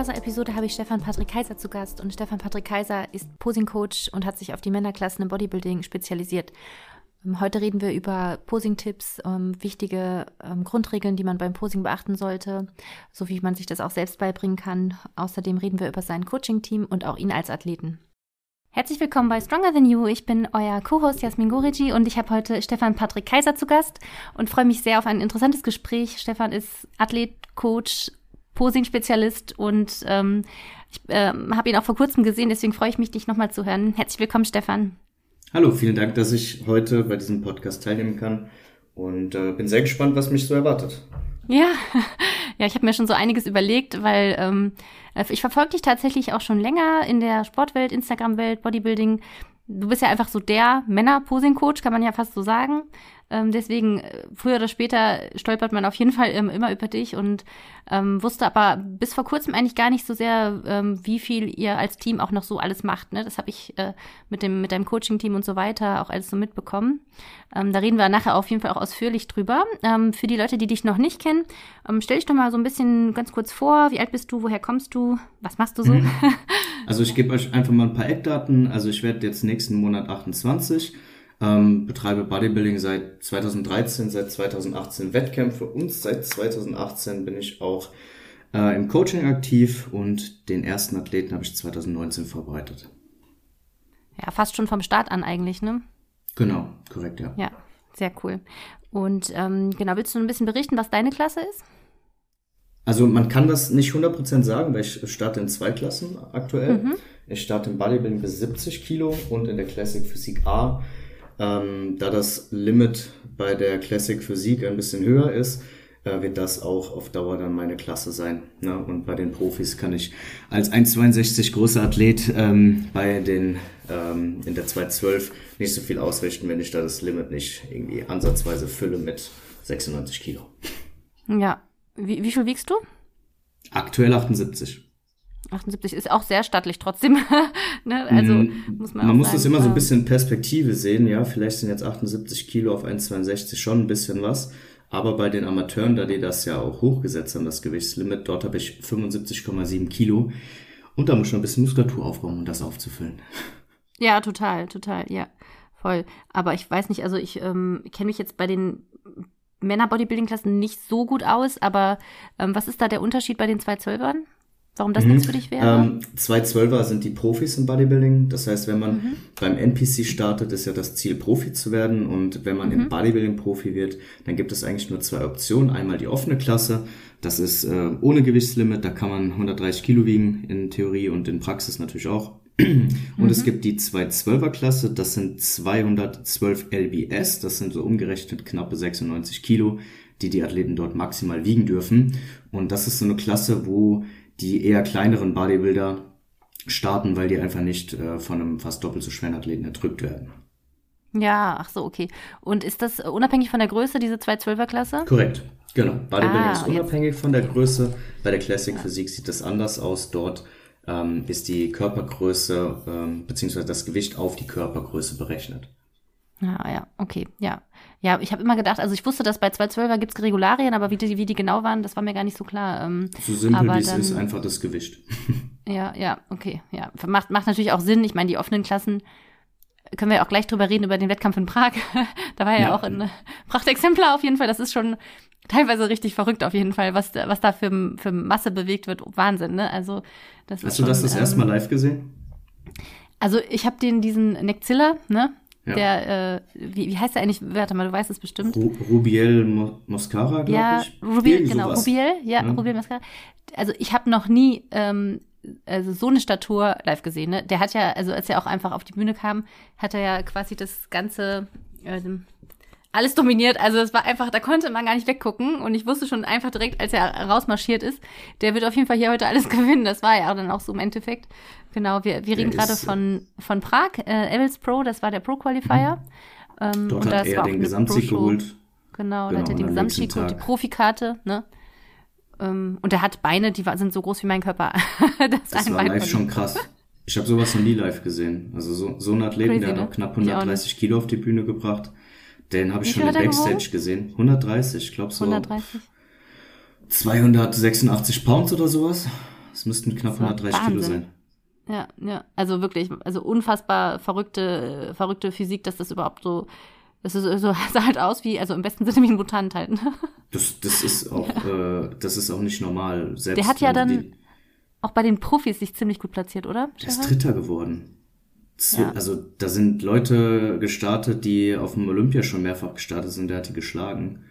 Weihwasser-Episode habe ich Stefan Patrick Kaiser zu Gast und Stefan Patrick Kaiser ist Posing-Coach und hat sich auf die Männerklassen im Bodybuilding spezialisiert. Ähm, heute reden wir über Posing-Tipps, ähm, wichtige ähm, Grundregeln, die man beim Posing beachten sollte, so wie man sich das auch selbst beibringen kann. Außerdem reden wir über sein Coaching-Team und auch ihn als Athleten. Herzlich willkommen bei Stronger Than You. Ich bin euer Co-Host Jasmin Gorici und ich habe heute Stefan Patrick Kaiser zu Gast und freue mich sehr auf ein interessantes Gespräch. Stefan ist Athlet, Coach, Posing-Spezialist und ähm, ich äh, habe ihn auch vor kurzem gesehen, deswegen freue ich mich, dich nochmal zu hören. Herzlich willkommen, Stefan. Hallo, vielen Dank, dass ich heute bei diesem Podcast teilnehmen kann und äh, bin sehr gespannt, was mich so erwartet. Ja, ja, ich habe mir schon so einiges überlegt, weil ähm, ich verfolge dich tatsächlich auch schon länger in der Sportwelt, Instagram-Welt, Bodybuilding. Du bist ja einfach so der Männer-Posing-Coach, kann man ja fast so sagen. Ähm, deswegen, äh, früher oder später stolpert man auf jeden Fall ähm, immer über dich und ähm, wusste aber bis vor kurzem eigentlich gar nicht so sehr, ähm, wie viel ihr als Team auch noch so alles macht. Ne? Das habe ich äh, mit, dem, mit deinem Coaching-Team und so weiter auch alles so mitbekommen. Ähm, da reden wir nachher auf jeden Fall auch ausführlich drüber. Ähm, für die Leute, die dich noch nicht kennen, ähm, stell dich doch mal so ein bisschen ganz kurz vor. Wie alt bist du? Woher kommst du? Was machst du so? Mhm. Also ich gebe euch einfach mal ein paar Eckdaten. Also ich werde jetzt nächsten Monat 28. Ähm, betreibe Bodybuilding seit 2013, seit 2018 Wettkämpfe und seit 2018 bin ich auch äh, im Coaching aktiv und den ersten Athleten habe ich 2019 vorbereitet. Ja, fast schon vom Start an eigentlich, ne? Genau, korrekt, ja. Ja, sehr cool. Und ähm, genau, willst du ein bisschen berichten, was deine Klasse ist? Also man kann das nicht 100% sagen, weil ich starte in zwei Klassen aktuell. Mhm. Ich starte im Bodybuilding bis 70 Kilo und in der Classic Physik A ähm, da das Limit bei der Classic Physik ein bisschen höher ist, äh, wird das auch auf Dauer dann meine Klasse sein. Ne? Und bei den Profis kann ich als 1,62 großer Athlet ähm, bei den ähm, in der 212 nicht so viel ausrichten, wenn ich da das Limit nicht irgendwie ansatzweise fülle mit 96 Kilo. Ja. Wie, wie viel wiegst du? Aktuell 78. 78 ist auch sehr stattlich trotzdem. ne? Also mm, muss man. Man muss sagen, das immer so ein bisschen Perspektive sehen, ja. Vielleicht sind jetzt 78 Kilo auf 1,62 schon ein bisschen was. Aber bei den Amateuren, da die das ja auch hochgesetzt haben, das Gewichtslimit, dort habe ich 75,7 Kilo. Und da muss schon ein bisschen Muskulatur aufbauen, um das aufzufüllen. Ja, total, total, ja. Voll. Aber ich weiß nicht, also ich ähm, kenne mich jetzt bei den Männer-Bodybuilding-Klassen nicht so gut aus, aber ähm, was ist da der Unterschied bei den zwei Zwölfern? Warum das mhm. nichts für dich wäre? Ähm, zwei Zwölfer sind die Profis im Bodybuilding. Das heißt, wenn man mhm. beim NPC startet, ist ja das Ziel, Profi zu werden. Und wenn man mhm. im Bodybuilding Profi wird, dann gibt es eigentlich nur zwei Optionen. Einmal die offene Klasse. Das ist äh, ohne Gewichtslimit. Da kann man 130 Kilo wiegen in Theorie und in Praxis natürlich auch. Und es mhm. gibt die 212er Klasse. Das sind 212 LBS. Das sind so umgerechnet knappe 96 Kilo, die die Athleten dort maximal wiegen dürfen. Und das ist so eine Klasse, wo die eher kleineren Bodybuilder starten, weil die einfach nicht äh, von einem fast doppelt so schweren Athleten erdrückt werden. Ja, ach so, okay. Und ist das unabhängig von der Größe, diese 212er-Klasse? Korrekt, genau. Bodybuilding ah, ist unabhängig jetzt. von der Größe. Bei der Classic. Physik sieht das anders aus. Dort ähm, ist die Körpergröße ähm, beziehungsweise das Gewicht auf die Körpergröße berechnet. Ah, ja, okay, ja. Ja, ich habe immer gedacht, also ich wusste, dass bei 212er gibt es Regularien, aber wie die, wie die genau waren, das war mir gar nicht so klar. Ähm, so simpel wie es ist, einfach das Gewicht. ja, ja, okay, ja. Macht, macht natürlich auch Sinn. Ich meine, die offenen Klassen können wir ja auch gleich drüber reden, über den Wettkampf in Prag. da war ja, ja auch ein Prachtexemplar auf jeden Fall. Das ist schon teilweise richtig verrückt auf jeden Fall, was, was da für, für Masse bewegt wird. Wahnsinn, ne? Also, das Hast du das das ähm, erste Mal live gesehen? Also ich habe den diesen Nexzilla, ne? Ja. Der, äh, wie, wie heißt der eigentlich? Warte mal, du weißt es bestimmt. Ru Rubiel Moscara, glaube ja, ich. Rubiel, genau, sowas. Rubiel, ja, ja, Rubiel Moscara. Also ich habe noch nie ähm, also so eine Statur live gesehen. Ne? Der hat ja, also als er auch einfach auf die Bühne kam, hat er ja quasi das ganze äh, alles dominiert. Also es war einfach, da konnte man gar nicht weggucken. Und ich wusste schon einfach direkt, als er rausmarschiert ist, der wird auf jeden Fall hier heute alles gewinnen. Das war ja dann auch so im Endeffekt. Genau, wir, wir reden gerade von, von Prag, äh, Evels Pro, das war der Pro-Qualifier. Mhm. Ähm, Dort hat er den Gesamtsieg geholt. Genau, genau, da hat er den Gesamtsieg geholt, die Profikarte, ne? Ähm, und er hat Beine, die sind so groß wie mein Körper. das, das war live schon krass. Ich habe sowas noch nie live gesehen. Also so, so ein Athleten, Crazy, der hat ne? auch knapp 130 Kilo auf die Bühne gebracht. Den habe ich schon im Backstage gesehen. 130, ich glaube so. 130? 286 Pounds oder sowas. Es müssten knapp 130 Kilo sein. Ja, ja, also wirklich, also unfassbar verrückte, verrückte Physik, dass das überhaupt so, das ist, so sah halt aus wie, also im besten Sinne wie ein Mutant halt. Ne? Das, das ist auch, ja. äh, das ist auch nicht normal. Selbst der hat ja dann die, auch bei den Profis sich ziemlich gut platziert, oder? Der ist Dritter geworden. Ja. Also da sind Leute gestartet, die auf dem Olympia schon mehrfach gestartet sind, der hat die geschlagen.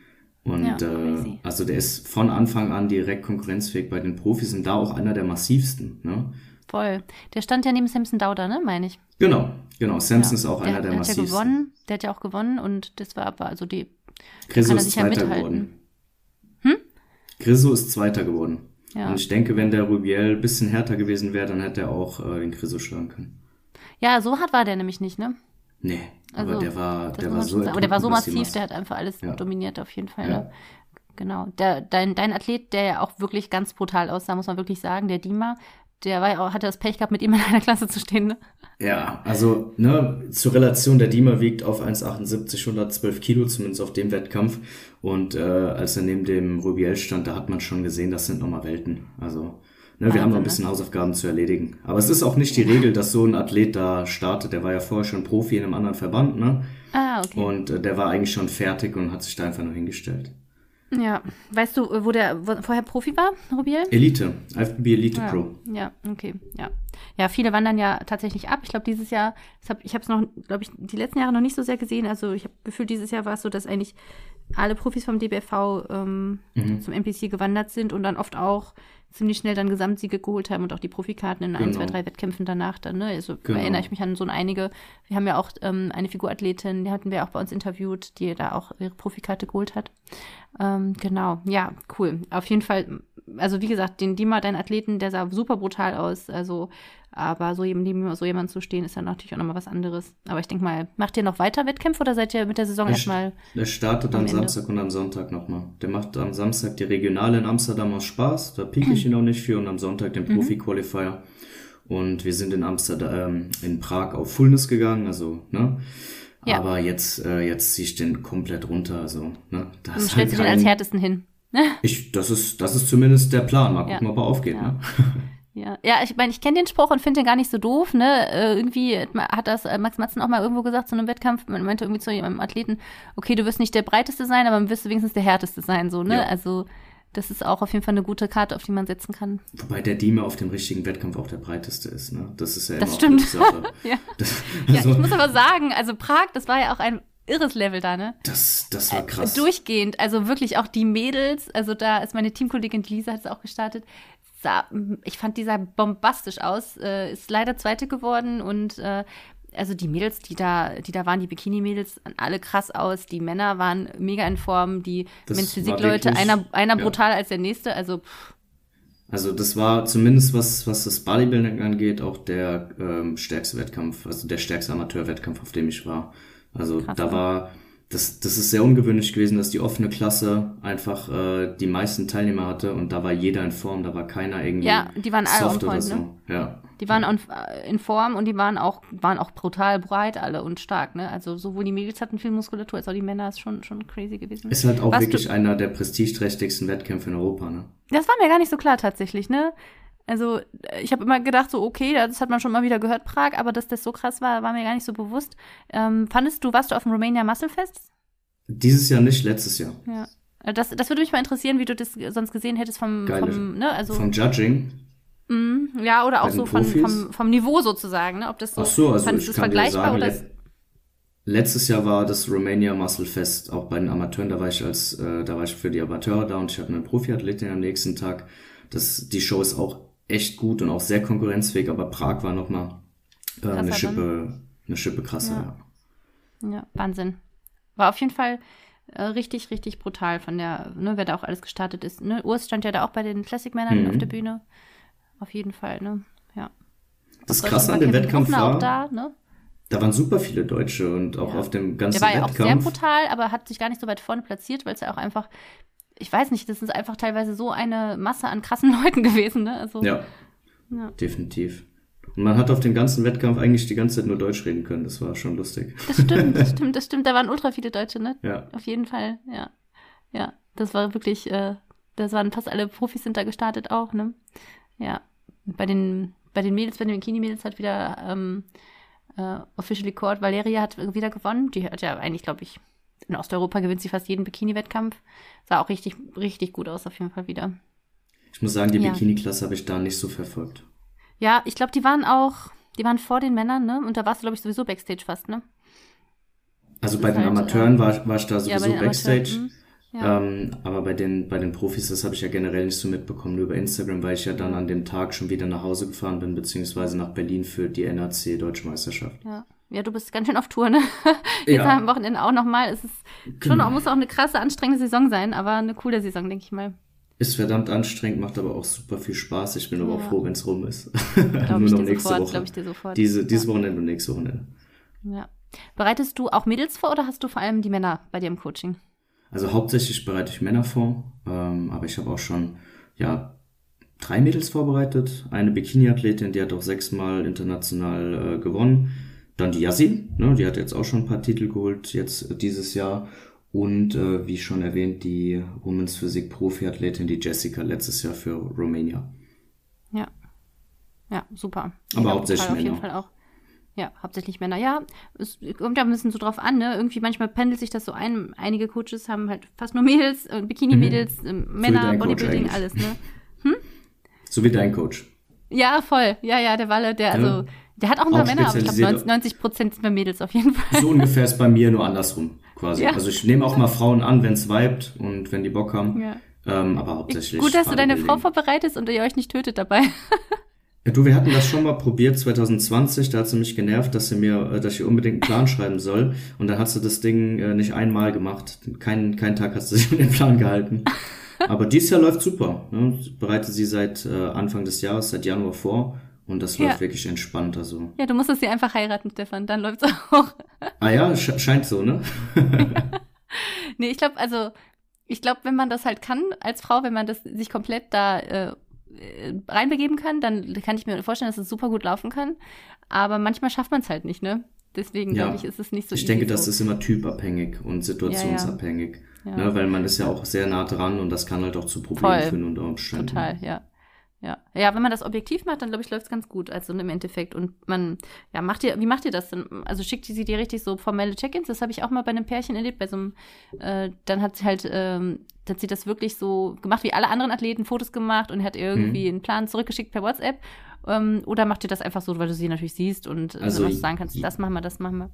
Und ja, äh, also der ist von Anfang an direkt konkurrenzfähig bei den Profis und da auch einer der massivsten. Ne? Voll. Der stand ja neben Samson Dauder, ne, meine ich. Genau, genau. Samson ja. ist auch der, einer der, der massivsten. Der hat ja gewonnen, der hat ja auch gewonnen und das war aber also die. Grisso ist Zweiter ja geworden. Hm? Grisso ist Zweiter geworden. Ja. Und ich denke, wenn der Rubiel ein bisschen härter gewesen wäre, dann hätte er auch äh, den Grisso schlagen können. Ja, so hart war der nämlich nicht, ne? Nee, also, aber der war, der war so. Aber der war so massiv, der hat einfach alles ja. dominiert auf jeden Fall. Ja. Ne? Genau. Der, dein, dein Athlet, der ja auch wirklich ganz brutal aussah, muss man wirklich sagen, der Dima, der war ja auch, hatte das Pech gehabt, mit ihm in einer Klasse zu stehen, ne? Ja, also, ne, zur Relation, der Dima wiegt auf 1,78, 112 Kilo, zumindest auf dem Wettkampf. Und äh, als er neben dem Rubiel stand, da hat man schon gesehen, das sind nochmal Welten. Also, Ne, wir haben noch ein bisschen Hausaufgaben zu erledigen. Aber es ist auch nicht die Regel, dass so ein Athlet da startet. Der war ja vorher schon Profi in einem anderen Verband, ne? Ah, okay. Und äh, der war eigentlich schon fertig und hat sich da einfach nur hingestellt. Ja. Weißt du, wo der wo vorher Profi war, Rubiel? Elite. IFBB Elite ja. Pro. Ja, okay. Ja. Ja, viele wandern ja tatsächlich ab. Ich glaube, dieses Jahr, ich habe es noch, glaube ich, die letzten Jahre noch nicht so sehr gesehen. Also ich habe gefühlt, dieses Jahr war es so, dass eigentlich alle Profis vom DBFV ähm, mhm. zum NPC gewandert sind und dann oft auch ziemlich schnell dann Gesamtsiege geholt haben und auch die Profikarten in genau. ein, zwei, drei Wettkämpfen danach dann. Ne? Also genau. erinnere ich mich an so einige. Wir haben ja auch ähm, eine Figurathletin, die hatten wir auch bei uns interviewt, die da auch ihre Profikarte geholt hat. Ähm, genau, ja, cool. Auf jeden Fall, also wie gesagt, den Dima, dein Athleten, der sah super brutal aus. Also aber so neben so jemand zu stehen, ist ja natürlich auch nochmal was anderes. Aber ich denke mal, macht ihr noch weiter Wettkämpfe oder seid ihr mit der Saison erstmal? Der startet am, am Samstag und am Sonntag nochmal. Der macht am Samstag die Regionale in Amsterdam aus Spaß. Da pieke ich ihn auch nicht für. Und am Sonntag den mhm. Profi-Qualifier. Und wir sind in Amsterdam, ähm, in Prag auf Fullness gegangen, also, ne? Ja. Aber jetzt, äh, jetzt ziehe ich den komplett runter, also, ne? Das und stellst halt du den als härtesten hin? ich, das ist, das ist zumindest der Plan. Mal gucken, ja. ob er aufgeht, ja. ne? Ja, ja ich meine, ich kenne den Spruch und finde den gar nicht so doof, ne? Äh, irgendwie hat das äh, Max Matzen auch mal irgendwo gesagt zu einem Wettkampf, man meinte irgendwie zu einem Athleten, okay, du wirst nicht der breiteste sein, aber du wirst wenigstens der härteste sein, so, ne? Ja. Also, das ist auch auf jeden Fall eine gute Karte, auf die man setzen kann. Wobei der Dime auf dem richtigen Wettkampf auch der breiteste ist, ne? Das ist ja immer Das stimmt. ja. Das, also, ja, ich muss aber sagen, also Prag, das war ja auch ein irres Level da, ne? Das, das war äh, krass. Äh, durchgehend, also wirklich auch die Mädels, also da ist meine Teamkollegin Lisa hat es auch gestartet, sah, ich fand, die sah bombastisch aus. Äh, ist leider Zweite geworden und äh, also die Mädels, die da, die da waren, die Bikini-Mädels, alle krass aus. Die Männer waren mega in Form. Die Men's Physik-Leute, einer, einer ja. brutal als der nächste. Also pff. Also das war zumindest was, was das Bodybuilding angeht, auch der ähm, stärkste Wettkampf, also der stärkste Amateurwettkampf, auf dem ich war. Also Krass, da war das, das ist sehr ungewöhnlich gewesen, dass die offene Klasse einfach äh, die meisten Teilnehmer hatte und da war jeder in Form, da war keiner irgendwie ja, die waren alle soft oder so. Ne? Ja. Die waren in Form und die waren auch, waren auch brutal breit alle und stark, ne? Also sowohl die Mädels hatten viel Muskulatur, als auch die Männer ist schon, schon crazy gewesen. Ist halt auch Was wirklich einer der prestigeträchtigsten Wettkämpfe in Europa, ne? Das war mir gar nicht so klar tatsächlich, ne? Also ich habe immer gedacht, so okay, das hat man schon mal wieder gehört, Prag, aber dass das so krass war, war mir gar nicht so bewusst. Ähm, fandest du, warst du auf dem Romania Muscle Fest? Dieses Jahr nicht, letztes Jahr. Ja. Äh, das, das würde mich mal interessieren, wie du das sonst gesehen hättest vom, vom, ne, also, vom Judging. Mh, ja, oder auch so von, vom, vom Niveau sozusagen, ne? Ob das so, Ach so also ich kann vergleichbar dir sagen, oder? Letztes Jahr war das Romania Muscle Fest auch bei den Amateuren, da war ich als, äh, da war ich für die Amateure da und ich hatte einen Profiathletin am nächsten Tag. Das, die Show ist auch echt gut und auch sehr konkurrenzfähig, aber Prag war nochmal äh, eine Schippe, eine Schippe krasser. Ja. ja, Wahnsinn. War auf jeden Fall äh, richtig, richtig brutal von der, ne, wer da auch alles gestartet ist. Ne? Urs stand ja da auch bei den Classic-Männern mhm. auf der Bühne. Auf jeden Fall, ne? Ja. Das Krasse an dem Wettkampf war, da, ne? da waren super viele Deutsche und auch ja. auf dem ganzen Wettkampf. Der war ja auch sehr brutal, aber hat sich gar nicht so weit vorne platziert, weil es ja auch einfach ich weiß nicht, das ist einfach teilweise so eine Masse an krassen Leuten gewesen, ne? Also, ja, ja. definitiv. Und man hat auf den ganzen Wettkampf eigentlich die ganze Zeit nur Deutsch reden können. Das war schon lustig. Das stimmt, das stimmt, das stimmt. Da waren ultra viele Deutsche, ne? Ja. Auf jeden Fall, ja. Ja, das war wirklich, äh, das waren fast alle Profis sind da gestartet auch, ne? Ja. Bei den, bei den Mädels, bei den Bikini-Mädels hat wieder ähm, äh, Officially Court, Valeria hat wieder gewonnen. Die hat ja eigentlich, glaube ich, in Osteuropa gewinnt sie fast jeden Bikini-Wettkampf. Sah auch richtig, richtig gut aus, auf jeden Fall wieder. Ich muss sagen, die ja. Bikini-Klasse habe ich da nicht so verfolgt. Ja, ich glaube, die waren auch, die waren vor den Männern, ne? Und da warst du, glaube ich, sowieso Backstage fast, ne? Also bei den halt, Amateuren äh, war, war ich da sowieso ja, Backstage. Amateuren, hm. Ja. Ähm, aber bei den, bei den Profis, das habe ich ja generell nicht so mitbekommen, nur über Instagram, weil ich ja dann an dem Tag schon wieder nach Hause gefahren bin, beziehungsweise nach Berlin für die NAC Deutsche Meisterschaft. Ja. Ja, du bist ganz schön auf Tour, ne? Jetzt ja. am Wochenende auch nochmal. Es ist schon, genau. muss auch eine krasse, anstrengende Saison sein, aber eine coole Saison, denke ich mal. Ist verdammt anstrengend, macht aber auch super viel Spaß. Ich bin ja. aber auch froh, wenn es rum ist. Nur noch nächste sofort, Woche. Ich dir sofort. Diese, dieses ja. Wochenende und nächste Wochenende. Ja. Bereitest du auch Mädels vor oder hast du vor allem die Männer bei dir im Coaching? Also hauptsächlich bereite ich Männer vor, ähm, aber ich habe auch schon ja drei Mädels vorbereitet. Eine Bikini-Athletin, die hat auch sechsmal international äh, gewonnen. Dann die Yassin, ne, die hat jetzt auch schon ein paar Titel geholt jetzt dieses Jahr. Und äh, wie schon erwähnt, die Women's Physik Profi-Athletin, die Jessica, letztes Jahr für Romania. Ja. Ja, super. Aber hauptsächlich Männer. Auf jeden Fall auch. Ja, hauptsächlich Männer. Ja, es kommt ja ein bisschen so drauf an, ne? Irgendwie manchmal pendelt sich das so ein. Einige Coaches haben halt fast nur Mädels, äh, Bikini-Mädels, mhm. äh, Männer, Bodybuilding, alles, ne? Hm? So wie dein Coach. Ja, voll. Ja, ja, der Walle, der, also, ja. der hat auch ein paar Männer, aber ich glaube 90 Prozent sind bei Mädels auf jeden Fall. So ungefähr ist bei mir nur andersrum, quasi. Ja. Also ich nehme auch mal Frauen an, wenn es vibet und wenn die Bock haben. Ja. Ähm, aber hauptsächlich. Gut, dass du deine Frau vorbereitest und ihr euch nicht tötet dabei. Du, wir hatten das schon mal probiert 2020, da hat sie mich genervt, dass sie mir, äh, dass ich unbedingt einen Plan schreiben soll. Und dann hat sie das Ding äh, nicht einmal gemacht. Keinen kein Tag hat sie sich an den Plan gehalten. Aber dieses Jahr läuft super. Ne? Bereitet sie seit äh, Anfang des Jahres, seit Januar vor. Und das läuft ja. wirklich entspannt. Also. Ja, du musstest sie einfach heiraten, Stefan, dann läuft's auch. Ah ja, scheint so, ne? nee, ich glaube, also, ich glaube, wenn man das halt kann als Frau, wenn man das sich komplett da äh, reinbegeben kann, dann kann ich mir vorstellen, dass es super gut laufen kann. Aber manchmal schafft man es halt nicht, ne? Deswegen ja. glaube ich, ist es nicht so. Ich denke, so. das ist immer typabhängig und situationsabhängig. Ja, ja. Ne? Weil man ist ja auch sehr nah dran und das kann halt auch zu Problemen Voll. führen unter Umständen. Total, ja. Ja, ja, wenn man das objektiv macht, dann glaube ich, läuft es ganz gut. Also im Endeffekt. Und man, ja, macht ihr, wie macht ihr das denn? Also schickt sie dir richtig so formelle Check-ins? Das habe ich auch mal bei einem Pärchen erlebt, bei so einem, äh, dann hat sie halt, ähm, hat sie das wirklich so gemacht, wie alle anderen Athleten, Fotos gemacht und hat irgendwie mhm. einen Plan zurückgeschickt per WhatsApp. Ähm, oder macht ihr das einfach so, weil du sie natürlich siehst und äh, also, sagen kannst, das machen wir, das machen wir?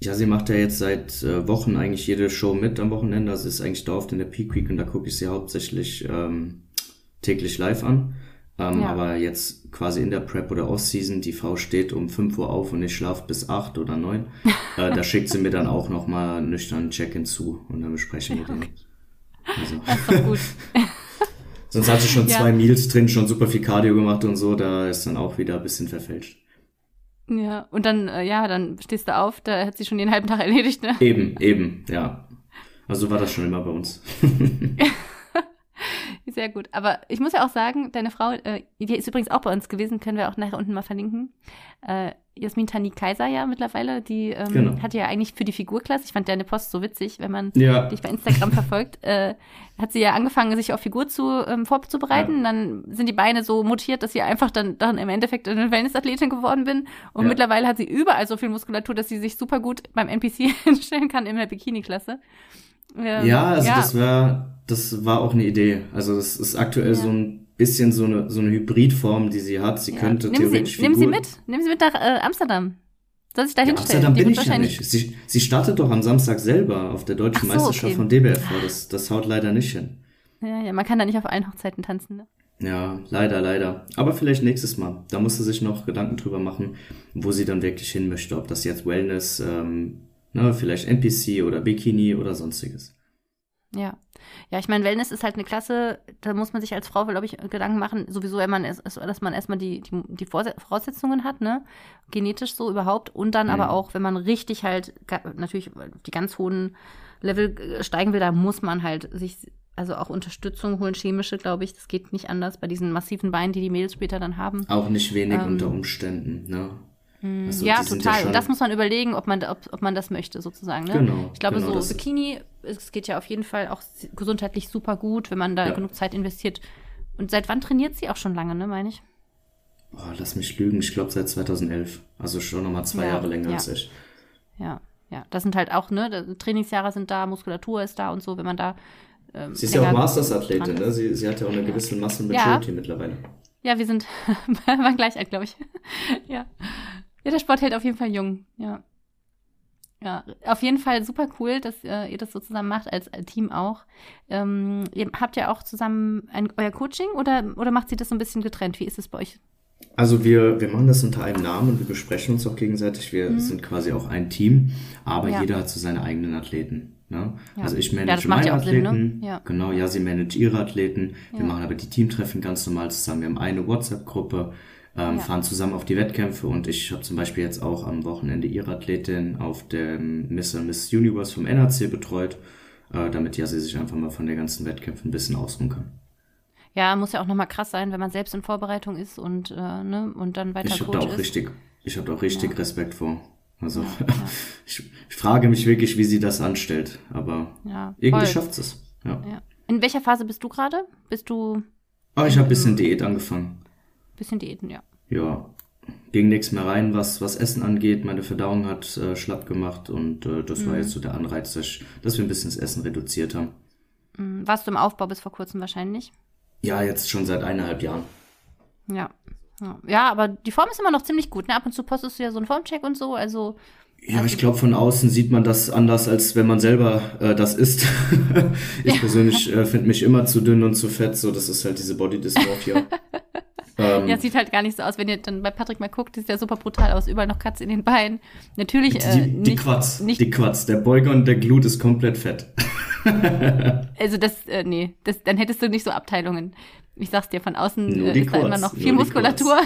Ja, sie macht ja jetzt seit äh, Wochen eigentlich jede Show mit am Wochenende. Also ist eigentlich da oft in der Peak Week und da gucke ich sie hauptsächlich ähm, täglich live an. Ähm, ja. Aber jetzt quasi in der Prep oder Off-Season, die Frau steht um 5 Uhr auf und ich schlafe bis 8 oder 9. äh, da schickt sie mir dann auch nochmal nüchtern Check-in zu und dann besprechen wir ja, okay. den. Also. Das ist doch gut. Sonst hat sie schon ja. zwei Meals drin, schon super viel Cardio gemacht und so, da ist dann auch wieder ein bisschen verfälscht. Ja, und dann, äh, ja, dann stehst du auf, da hat sie schon den halben Tag erledigt, ne? Eben, eben, ja. Also war das schon immer bei uns. Sehr gut. Aber ich muss ja auch sagen, deine Frau, äh, die ist übrigens auch bei uns gewesen, können wir auch nachher unten mal verlinken. Äh, Jasmin Tani Kaiser ja mittlerweile, die ähm, genau. hatte ja eigentlich für die Figurklasse, ich fand deine Post so witzig, wenn man ja. dich bei Instagram verfolgt, äh, hat sie ja angefangen, sich auf Figur zu ähm, vorzubereiten. Ja. Dann sind die Beine so mutiert, dass sie einfach dann, dann im Endeffekt eine Wellness-Athletin geworden bin. Und ja. mittlerweile hat sie überall so viel Muskulatur, dass sie sich super gut beim NPC hinstellen kann in der Bikini-Klasse. Ähm, ja, also ja. das war, das war auch eine Idee. Also das ist aktuell ja. so ein bisschen so eine, so eine Hybridform, die sie hat. Sie ja. könnte nimm theoretisch. Sie, nimm sie mit, nimm sie mit nach äh, Amsterdam. Soll sich da ja, hinstellen? Amsterdam bin ich ja nicht. Sie, sie startet doch am Samstag selber auf der deutschen so, Meisterschaft okay. von DBFV. Das, das haut leider nicht hin. Ja, ja, man kann da nicht auf allen Hochzeiten tanzen, ne? Ja, leider, leider. Aber vielleicht nächstes Mal. Da muss sie sich noch Gedanken drüber machen, wo sie dann wirklich hin möchte. Ob das jetzt Wellness, ähm, ne, vielleicht NPC oder Bikini oder sonstiges. Ja. Ja, ich meine, Wellness ist halt eine Klasse, da muss man sich als Frau, glaube ich, Gedanken machen, sowieso, man ist, dass man erstmal die, die, die Voraussetzungen hat, ne? Genetisch so überhaupt. Und dann mhm. aber auch, wenn man richtig halt natürlich die ganz hohen Level äh, steigen will, da muss man halt sich also auch Unterstützung holen, chemische, glaube ich, das geht nicht anders bei diesen massiven Beinen, die die Mädels später dann haben. Auch nicht wenig ähm, unter Umständen, ne? Also, ja, total. Ja und das muss man überlegen, ob man, ob, ob man das möchte, sozusagen. Ne? Genau. Ich glaube, genau, so Bikini, es geht ja auf jeden Fall auch gesundheitlich super gut, wenn man da ja. genug Zeit investiert. Und seit wann trainiert sie auch schon lange, ne, meine ich? oh, lass mich lügen, ich glaube seit 2011. Also schon nochmal zwei ja, Jahre länger ja. als ich. Ja, ja. Das sind halt auch, ne, Trainingsjahre sind da, Muskulatur ist da und so, wenn man da. Ähm, sie ist ja auch Masters-Athletin, ne? Sie, sie hat ja auch eine gewisse Muscle Maturity ja. mittlerweile. Ja, wir sind waren gleich alt, glaube ich. ja. Ja, der Sport hält auf jeden Fall jung, ja. Ja, auf jeden Fall super cool, dass äh, ihr das so zusammen macht, als äh, Team auch. Ähm, ihr habt ja auch zusammen ein, euer Coaching oder, oder macht sie das so ein bisschen getrennt? Wie ist es bei euch? Also wir, wir machen das unter einem Namen und wir besprechen uns auch gegenseitig. Wir mhm. sind quasi auch ein Team, aber ja. jeder hat so seine eigenen Athleten. Ne? Ja. Also ich manage ja, meine Athleten, Sinn, ne? ja. genau, ja, sie managt ihre Athleten. Wir machen aber die Teamtreffen ganz normal zusammen. Wir haben eine WhatsApp-Gruppe, ähm, ja. fahren zusammen auf die Wettkämpfe und ich habe zum Beispiel jetzt auch am Wochenende ihre Athletin auf dem Miss Miss Universe vom NHC betreut, äh, damit ja sie sich einfach mal von den ganzen Wettkämpfen ein bisschen ausruhen kann. Ja, muss ja auch nochmal krass sein, wenn man selbst in Vorbereitung ist und, äh, ne, und dann weiter ich hab Coach da auch ist. Richtig, ich habe da auch richtig ja. Respekt vor. Also ja, ich, ich, frage mich wirklich, wie sie das anstellt, aber irgendwie schafft es. Ja. In welcher Phase bist du gerade? Bist du? Ah, ich habe ein bisschen Diät angefangen. Bisschen Diäten, ja. Ja, ging nichts mehr rein, was, was Essen angeht. Meine Verdauung hat äh, schlapp gemacht und äh, das mhm. war jetzt so der Anreiz, dass, dass wir ein bisschen das Essen reduziert haben. Mhm. Warst du im Aufbau bis vor kurzem wahrscheinlich? Ja, jetzt schon seit eineinhalb Jahren. Ja. Ja, aber die Form ist immer noch ziemlich gut. Ne? Ab und zu postest du ja so einen Formcheck und so. Also ja, ich glaube, von außen sieht man das anders, als wenn man selber äh, das isst. ich ja. persönlich äh, finde mich immer zu dünn und zu fett, so das ist halt diese Body Dysmorphia. Ähm, ja, sieht halt gar nicht so aus. Wenn ihr dann bei Patrick mal guckt, sieht der super brutal aus. Überall noch Katze in den Beinen. Natürlich. Äh, die, die nicht, Quatsch. Nicht, die Quatsch. Der Beuger und der Glut ist komplett fett. also das, äh, nee, das, dann hättest du nicht so Abteilungen. Ich sag's dir, von außen äh, ist da immer noch viel Muskulatur.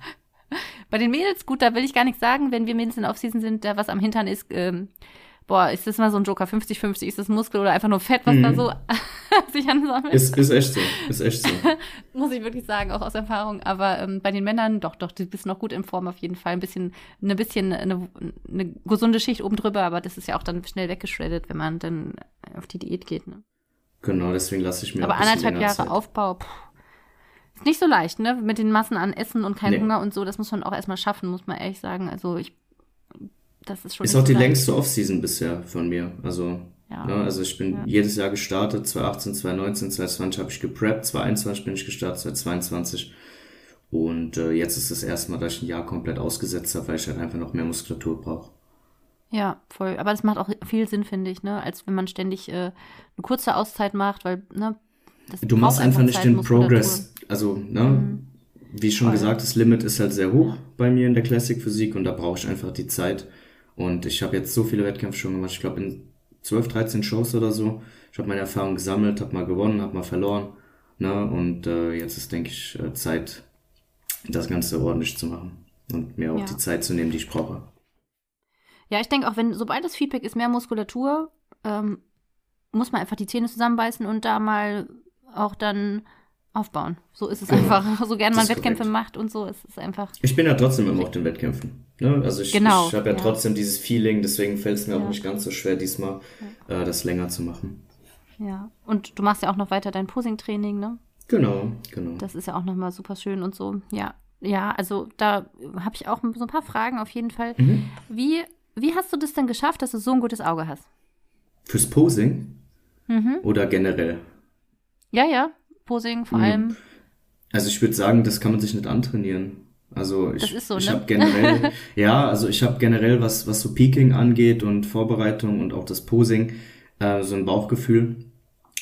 bei den Mädels, gut, da will ich gar nichts sagen. Wenn wir Mädels in Offseason sind, da was am Hintern ist, ähm, boah, ist das mal so ein Joker 50-50, ist das Muskel oder einfach nur Fett, was mhm. da so sich ansammelt? Ist, ist echt so, ist echt so. Muss ich wirklich sagen, auch aus Erfahrung. Aber ähm, bei den Männern, doch, doch, die bist noch gut in Form auf jeden Fall. Ein bisschen, eine bisschen, eine, eine gesunde Schicht oben drüber, aber das ist ja auch dann schnell weggeschreddet, wenn man dann auf die Diät geht, ne? Genau, deswegen lasse ich mir Aber anderthalb Jahre Zeit. Aufbau, pff, ist nicht so leicht, ne? Mit den Massen an Essen und kein nee. Hunger und so, das muss man auch erstmal schaffen, muss man ehrlich sagen. Also ich das ist schon. Ist auch die längste Offseason bisher von mir. Also, ja. Ne, also ich bin ja. jedes Jahr gestartet. 2018, 2019, 2020 habe ich gepreppt. 2021 bin ich gestartet, 2022. Und äh, jetzt ist es erstmal, dass ich ein Jahr komplett ausgesetzt habe, weil ich halt einfach noch mehr Muskulatur brauche. Ja, voll. Aber das macht auch viel Sinn, finde ich, ne? Als wenn man ständig äh, eine kurze Auszeit macht, weil, ne? du machst einfach nicht Zeit, den Progress. Also, ne? Mhm. Wie schon voll. gesagt, das Limit ist halt sehr hoch bei mir in der Classic Physik und da brauche ich einfach die Zeit. Und ich habe jetzt so viele Wettkämpfe schon gemacht. Ich glaube in 12, 13 Shows oder so. Ich habe meine Erfahrung gesammelt, habe mal gewonnen, habe mal verloren. Ne? Und äh, jetzt ist, denke ich, äh, Zeit, das Ganze ordentlich zu machen. Und mir auch ja. die Zeit zu nehmen, die ich brauche. Ja, ich denke auch, wenn, sobald das Feedback ist, mehr Muskulatur, ähm, muss man einfach die Zähne zusammenbeißen und da mal auch dann aufbauen. So ist es genau. einfach. So gern man Wettkämpfe korrekt. macht und so ist es einfach. Ich bin ja trotzdem immer auf den Wettkämpfen. Ne? Also ich, genau, ich habe ja, ja, trotzdem dieses Feeling, deswegen fällt es mir ja. auch nicht ganz so schwer, diesmal äh, das länger zu machen. Ja, und du machst ja auch noch weiter dein Posing-Training, ne? Genau, genau. Das ist ja auch nochmal super schön und so. Ja, ja, also da habe ich auch so ein paar Fragen auf jeden Fall. Mhm. Wie, wie hast du das denn geschafft, dass du so ein gutes Auge hast? Fürs Posing? Mhm. Oder generell? Ja, ja, Posing vor allem. Also ich würde sagen, das kann man sich nicht antrainieren. Also ich, so, ich ne? habe generell, ja, also ich habe generell, was, was so Peaking angeht und Vorbereitung und auch das Posing, äh, so ein Bauchgefühl.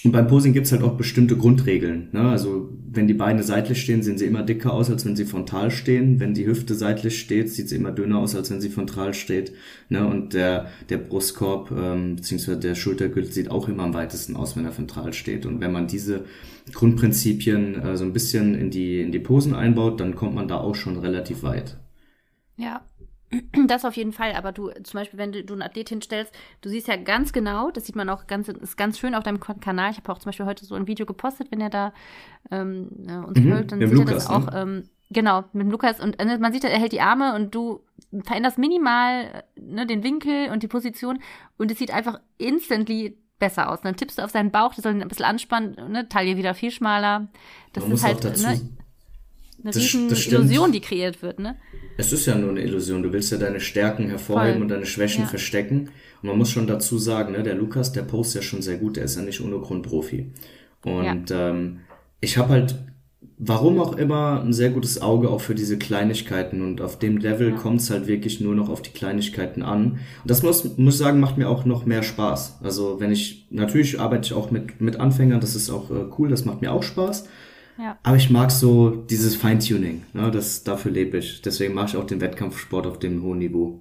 Und beim Posing gibt's halt auch bestimmte Grundregeln. Ne? Also wenn die Beine seitlich stehen, sehen sie immer dicker aus, als wenn sie frontal stehen. Wenn die Hüfte seitlich steht, sieht sie immer dünner aus, als wenn sie frontal steht. Ne? Und der, der Brustkorb ähm, bzw. der Schultergürtel sieht auch immer am weitesten aus, wenn er frontal steht. Und wenn man diese Grundprinzipien äh, so ein bisschen in die, in die Posen einbaut, dann kommt man da auch schon relativ weit. Ja, das auf jeden Fall, aber du, zum Beispiel, wenn du, du einen Athlet hinstellst, du siehst ja ganz genau, das sieht man auch ganz, ist ganz schön auf deinem Kanal. Ich habe auch zum Beispiel heute so ein Video gepostet, wenn er da ähm, äh, uns mhm, hört, dann sieht Lukas, er das auch, ne? ähm, genau, mit dem Lukas und äh, man sieht, er hält die Arme und du veränderst minimal äh, ne, den Winkel und die Position und es sieht einfach instantly besser aus. Dann tippst du auf seinen Bauch, der soll ihn ein bisschen anspannen, ne, Taille wieder viel schmaler. Das man ist halt, ne, eine das, riesen das Illusion, die kreiert wird, ne? Es ist ja nur eine Illusion. Du willst ja deine Stärken hervorheben Voll. und deine Schwächen ja. verstecken. Und man muss schon dazu sagen, ne, der Lukas, der postet ja schon sehr gut. Der ist ja nicht ohne Grund Profi. Und ja. ähm, ich habe halt, warum auch immer, ein sehr gutes Auge auch für diese Kleinigkeiten. Und auf dem Level ja. kommt es halt wirklich nur noch auf die Kleinigkeiten an. Und das muss, muss ich sagen, macht mir auch noch mehr Spaß. Also wenn ich, natürlich arbeite ich auch mit, mit Anfängern, das ist auch äh, cool, das macht mir auch Spaß. Ja. Aber ich mag so dieses Feintuning. Ne? Das, dafür lebe ich. Deswegen mache ich auch den Wettkampfsport auf dem hohen Niveau.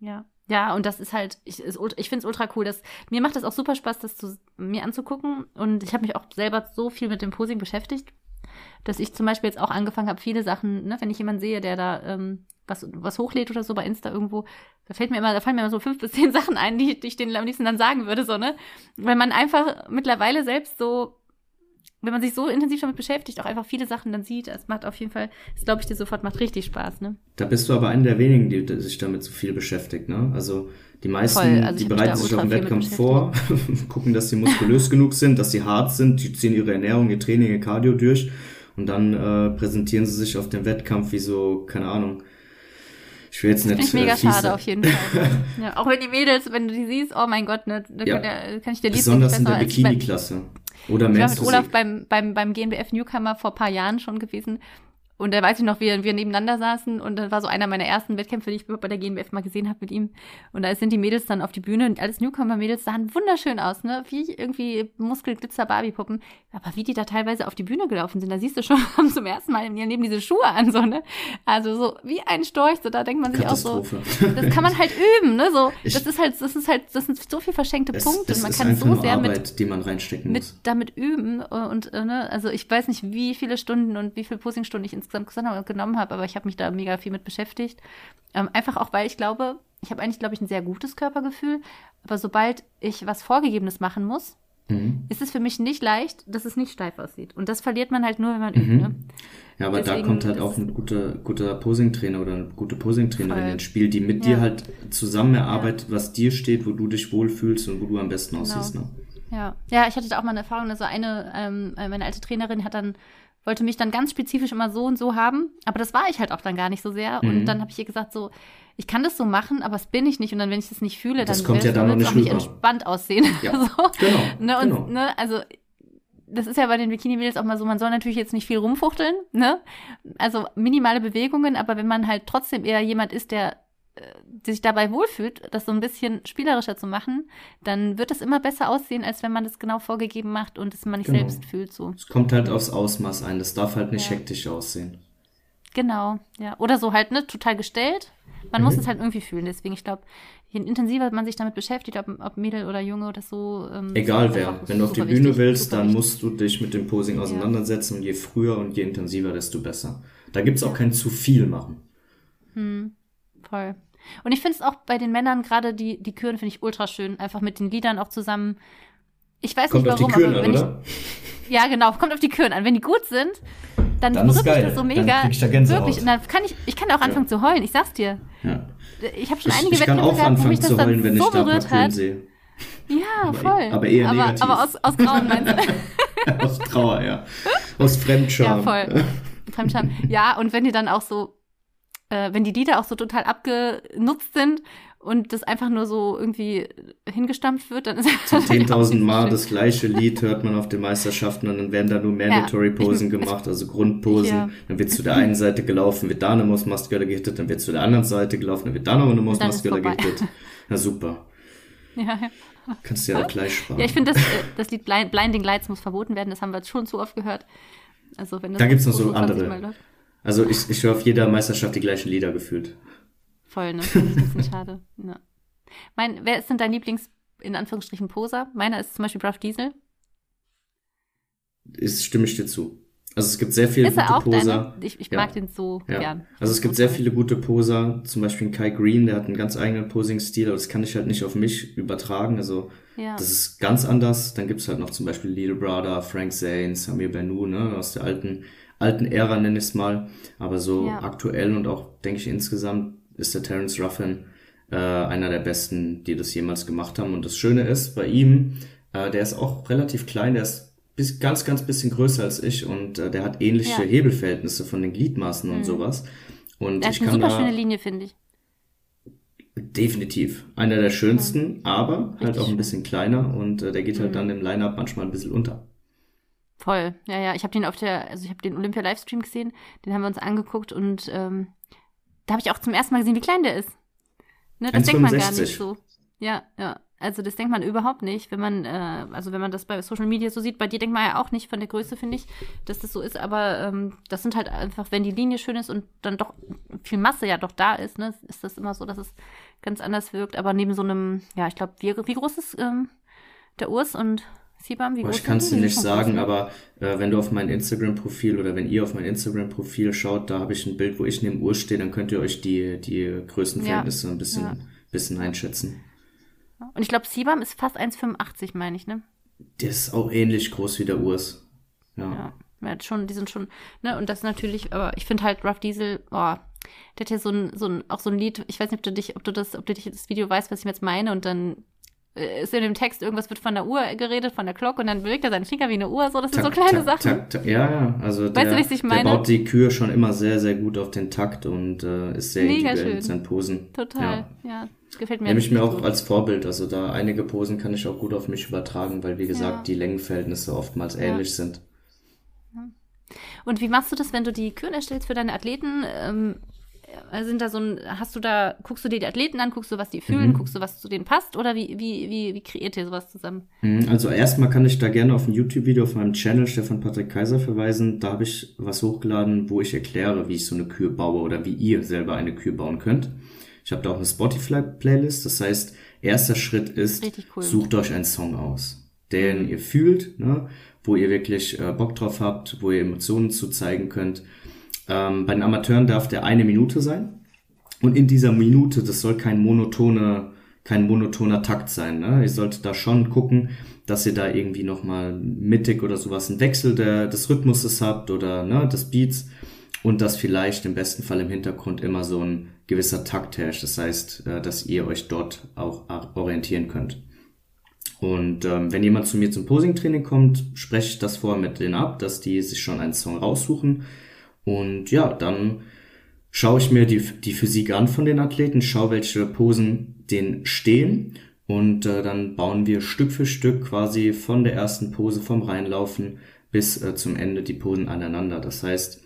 Ja. Ja, und das ist halt, ich, ich finde es ultra cool. Dass, mir macht das auch super Spaß, das zu, mir anzugucken. Und ich habe mich auch selber so viel mit dem Posing beschäftigt, dass ich zum Beispiel jetzt auch angefangen habe, viele Sachen, ne, wenn ich jemanden sehe, der da ähm, was, was hochlädt oder so bei Insta irgendwo, da fällt mir immer, da fallen mir immer so fünf bis zehn Sachen ein, die, die ich denen am liebsten dann sagen würde, so, ne? Weil man einfach mittlerweile selbst so wenn man sich so intensiv damit beschäftigt, auch einfach viele Sachen dann sieht, es macht auf jeden Fall, das glaube ich dir sofort, macht richtig Spaß, ne? Da bist du aber einer der wenigen, die sich damit so viel beschäftigt, ne? Also die meisten, also die bereiten sich auf den Wettkampf vor, gucken, dass sie muskulös genug sind, dass sie hart sind, die ziehen ihre Ernährung, ihr Training, ihr Cardio durch und dann äh, präsentieren sie sich auf dem Wettkampf wie so, keine Ahnung, ich will jetzt nicht. Finde ich mega äh, schade auf jeden Fall. ja, auch wenn die Mädels, wenn du die siehst, oh mein Gott, ne, da ja. kann, ich dir lieben. Besonders in der Bikini-Klasse. Oder ich war mit Olaf beim, beim, beim GNBF Newcomer vor paar Jahren schon gewesen. Und da weiß ich noch, wie wir nebeneinander saßen und das war so einer meiner ersten Wettkämpfe, die ich bei der GNBF mal gesehen habe mit ihm. Und da sind die Mädels dann auf die Bühne und alles Newcomer-Mädels sahen wunderschön aus, ne? Wie irgendwie Muskelglitzer-Barbie-Puppen. Aber wie die da teilweise auf die Bühne gelaufen sind, da siehst du schon, haben zum ersten Mal in ihrem Leben diese Schuhe an, so, ne? Also so wie ein Storch, so da denkt man sich auch so, das kann man halt üben, ne? So, ich, das ist halt, das ist halt, das sind so viel verschenkte es, Punkte. und man kann so sehr Arbeit, mit, die man reinstecken mit, damit üben und, ne? Also ich weiß nicht, wie viele Stunden und wie viele Posingstunden ich insgesamt insgesamt genommen habe, aber ich habe mich da mega viel mit beschäftigt. Ähm, einfach auch, weil ich glaube, ich habe eigentlich, glaube ich, ein sehr gutes Körpergefühl, aber sobald ich was Vorgegebenes machen muss, mhm. ist es für mich nicht leicht, dass es nicht steif aussieht. Und das verliert man halt nur, wenn man mhm. übt. Ne? Ja, aber Deswegen da kommt halt auch ein guter, guter Posing-Trainer oder eine gute Posing-Trainerin ins Spiel, die mit ja. dir halt zusammen erarbeitet, ja. was dir steht, wo du dich wohlfühlst und wo du am besten genau. aussiehst. Ne? Ja. ja, ich hatte da auch mal eine Erfahrung, also eine, ähm, meine alte Trainerin hat dann wollte mich dann ganz spezifisch immer so und so haben, aber das war ich halt auch dann gar nicht so sehr. Mhm. Und dann habe ich ihr gesagt, so, ich kann das so machen, aber es bin ich nicht. Und dann, wenn ich das nicht fühle, das dann kommt ja dann auch nicht, nicht entspannt aussehen. Ja, so. genau, ne, und, genau. Ne, also das ist ja bei den Bikini-Mädels auch mal so, man soll natürlich jetzt nicht viel rumfuchteln, ne? Also minimale Bewegungen, aber wenn man halt trotzdem eher jemand ist, der sich dabei wohlfühlt, das so ein bisschen spielerischer zu machen, dann wird es immer besser aussehen, als wenn man das genau vorgegeben macht und es man nicht genau. selbst fühlt so. Es kommt halt aufs Ausmaß ein, das darf halt nicht ja. hektisch aussehen. Genau, ja. Oder so halt, ne, total gestellt. Man mhm. muss es halt irgendwie fühlen. Deswegen, ich glaube, je intensiver man sich damit beschäftigt, ob, ob Mädel oder Junge oder so. Ähm, Egal wer. Wenn du auf die Bühne wichtig, willst, dann wichtig. musst du dich mit dem Posing auseinandersetzen. Ja. Und je früher und je intensiver, desto besser. Da gibt's auch kein zu viel machen. Hm voll. Und ich finde es auch bei den Männern, gerade die, die Küren finde ich ultra schön, einfach mit den Liedern auch zusammen. Ich weiß kommt nicht warum, auf die Küren aber wenn an, oder? ich. Ja, genau, kommt auf die Küren an. Wenn die gut sind, dann, dann berührt mich das so mega. Dann ich da Gänsehaut. Wirklich. Und dann kann ich, ich kann auch anfangen ja. zu heulen, ich sag's dir. Ja. Ich habe schon einige Wettkämpfe gehabt, wo mich das heulen, dann so berührt hat. Sehe. Ja, voll. Aber eher aber, negativ. Aber aus, aus Grauen meinst du? aus Trauer, ja. Aus Fremdscham. Ja, voll. Fremdscham. Ja, und wenn die dann auch so äh, wenn die Lieder auch so total abgenutzt sind und das einfach nur so irgendwie hingestampft wird, dann ist das 10.000 Mal das gleiche Lied hört man auf den Meisterschaften und dann werden da nur Mandatory Posen ja, gemacht, also Grundposen. Ja. Dann wird zu der einen Seite gelaufen, wird da eine Muscular gehittet, dann wird zu der anderen Seite gelaufen, dann wird da noch eine Muscular gehittet. Na super. Ja, ja. Kannst du ja auch gleich sparen. Ja, ich finde, das, äh, das Lied Blinding Lights muss verboten werden, das haben wir jetzt schon zu oft gehört. Also, wenn das da gibt's noch so andere. Also ich, ich höre auf jeder Meisterschaft die gleichen Lieder gefühlt. Voll, ne? Das ist ein bisschen schade. Ja. Mein, wer ist denn dein Lieblings, in Anführungsstrichen, Poser? Meiner ist zum Beispiel Bruff Diesel. Ist, stimme ich dir zu. Also es gibt sehr viele ist gute Poser. Ich, ich ja. mag den so ja. gern. Also es gibt sehr viele gute Poser, zum Beispiel Kai Green, der hat einen ganz eigenen Posing-Stil, aber das kann ich halt nicht auf mich übertragen. Also ja. das ist ganz anders. Dann gibt's halt noch zum Beispiel Little Brother, Frank Zane, Samir Benu, ne, aus der alten alten Ära, nenne ich es mal. Aber so ja. aktuell und auch, denke ich, insgesamt ist der Terence Ruffin äh, einer der besten, die das jemals gemacht haben. Und das Schöne ist, bei ihm, äh, der ist auch relativ klein, der ist bis, ganz, ganz bisschen größer als ich und äh, der hat ähnliche ja. Hebelverhältnisse von den Gliedmaßen und mhm. sowas. Und der ich hat kann eine super da, schöne Linie, finde ich. Definitiv. Einer der schönsten, aber Richtig halt auch ein bisschen kleiner und äh, der geht halt mhm. dann im Line-Up manchmal ein bisschen unter. Voll, ja, ja. Ich habe den auf der, also ich habe den Olympia-Livestream gesehen, den haben wir uns angeguckt und ähm, da habe ich auch zum ersten Mal gesehen, wie klein der ist. Ne, das 1, denkt man gar nicht so. Ja, ja. Also das denkt man überhaupt nicht, wenn man, äh, also wenn man das bei Social Media so sieht. Bei dir denkt man ja auch nicht von der Größe, finde ich, dass das so ist. Aber ähm, das sind halt einfach, wenn die Linie schön ist und dann doch viel Masse ja doch da ist, ne, ist das immer so, dass es ganz anders wirkt. Aber neben so einem, ja, ich glaube, wie, wie groß ist ähm, der Urs und Sibam? Wie groß ich kann es dir nicht sagen, aber äh, wenn du auf mein Instagram-Profil oder wenn ihr auf mein Instagram-Profil schaut, da habe ich ein Bild, wo ich neben Urs stehe, dann könnt ihr euch die, die Größenverhältnisse ja. ein bisschen, ja. bisschen einschätzen. Und ich glaube, Sibam ist fast 1,85, meine ich, ne? Der ist auch ähnlich groß wie der Urs. Ja. ja. Ja, schon, die sind schon, ne, und das natürlich, aber ich finde halt Rough Diesel, oh, der hat ja so ein, so ein, auch so ein Lied, ich weiß nicht, ob du dich, ob du das, ob du dich das Video weißt, was ich jetzt meine, und dann ist in dem Text irgendwas wird von der Uhr geredet, von der Glocke, und dann bewegt er seinen Finger wie eine Uhr, so, das sind so kleine tak, Sachen. Tak, ja, ja, also weißt der, du, ich meine? der baut die Kühe schon immer sehr, sehr gut auf den Takt und äh, ist sehr Mega individuell schön. mit seinen Posen. Total, ja. ja gefällt mir. Nehme ich mir auch so. als Vorbild. Also da einige Posen kann ich auch gut auf mich übertragen, weil wie gesagt ja. die Längenverhältnisse oftmals ja. ähnlich sind. Und wie machst du das, wenn du die Kühe erstellst für deine Athleten? Ähm, äh, sind da so ein, hast du da, guckst du dir die Athleten an, guckst du, was die fühlen, mhm. guckst du, was zu denen passt oder wie, wie, wie, wie kreiert ihr sowas zusammen? Mhm, also erstmal kann ich da gerne auf ein YouTube-Video auf meinem Channel Stefan Patrick Kaiser verweisen. Da habe ich was hochgeladen, wo ich erkläre, wie ich so eine Kühe baue oder wie ihr selber eine Kühe bauen könnt. Ich habe da auch eine Spotify-Playlist. Das heißt, erster Schritt ist, cool. sucht euch einen Song aus, den ihr fühlt, ne, wo ihr wirklich äh, Bock drauf habt, wo ihr Emotionen zu zeigen könnt. Ähm, bei den Amateuren darf der eine Minute sein. Und in dieser Minute, das soll kein monotone, kein monotoner Takt sein. Ne? Ihr solltet da schon gucken, dass ihr da irgendwie nochmal mittig oder sowas einen Wechsel der, des Rhythmuses habt oder ne, des Beats und dass vielleicht im besten Fall im Hintergrund immer so ein gewisser Takt herrscht. Das heißt, äh, dass ihr euch dort auch orientieren könnt. Und ähm, wenn jemand zu mir zum Posing-Training kommt, spreche ich das vorher mit denen ab, dass die sich schon einen Song raussuchen. Und ja, dann schaue ich mir die, die Physik an von den Athleten, schaue, welche Posen denen stehen. Und äh, dann bauen wir Stück für Stück quasi von der ersten Pose vom Reinlaufen bis äh, zum Ende die Posen aneinander. Das heißt,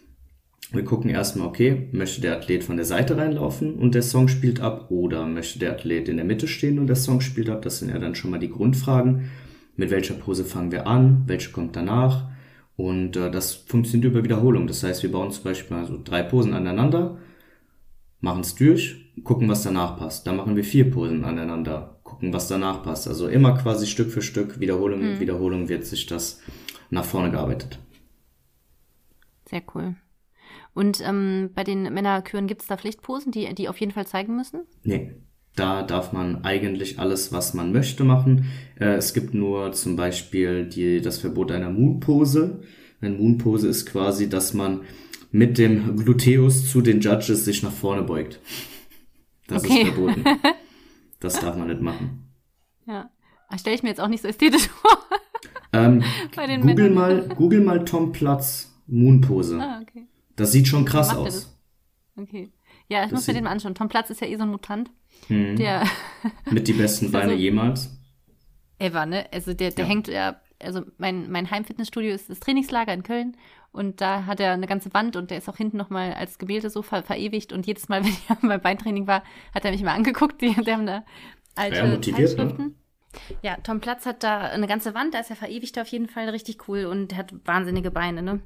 wir gucken erstmal, okay, möchte der Athlet von der Seite reinlaufen und der Song spielt ab oder möchte der Athlet in der Mitte stehen und der Song spielt ab. Das sind ja dann schon mal die Grundfragen. Mit welcher Pose fangen wir an? Welche kommt danach? Und äh, das funktioniert über Wiederholung. Das heißt, wir bauen zum Beispiel also drei Posen aneinander, machen es durch, gucken, was danach passt. Dann machen wir vier Posen aneinander, gucken, was danach passt. Also immer quasi Stück für Stück, Wiederholung mhm. Wiederholung wird sich das nach vorne gearbeitet. Sehr cool. Und ähm, bei den Männerküren gibt es da Pflichtposen, die die auf jeden Fall zeigen müssen? Nee. Da darf man eigentlich alles, was man möchte, machen. Äh, es gibt nur zum Beispiel die, das Verbot einer Moonpose. Eine Moonpose ist quasi, dass man mit dem Gluteus zu den Judges sich nach vorne beugt. Das okay. ist verboten. Das darf man nicht machen. Ja. Stelle ich mir jetzt auch nicht so ästhetisch vor. Ähm, Google, mal, Google mal Tom Platz Moonpose. Ah, okay. Das sieht schon krass aus. Okay. Ja, ich das muss mir den mal anschauen. Tom Platz ist ja eh so ein Mutant. Hm. Der Mit die besten Beine so jemals. Ever, ne? Also der, der ja. hängt ja, also mein, mein Heimfitnessstudio ist das Trainingslager in Köln und da hat er eine ganze Wand und der ist auch hinten nochmal als Gemälde so ver verewigt und jedes Mal, wenn ich beim Beintraining war, hat er mich mal angeguckt. Die, die haben da alte ja, motiviert, Ne? Ja, Tom Platz hat da eine ganze Wand, da ist er verewigt auf jeden Fall richtig cool und hat wahnsinnige Beine, ne?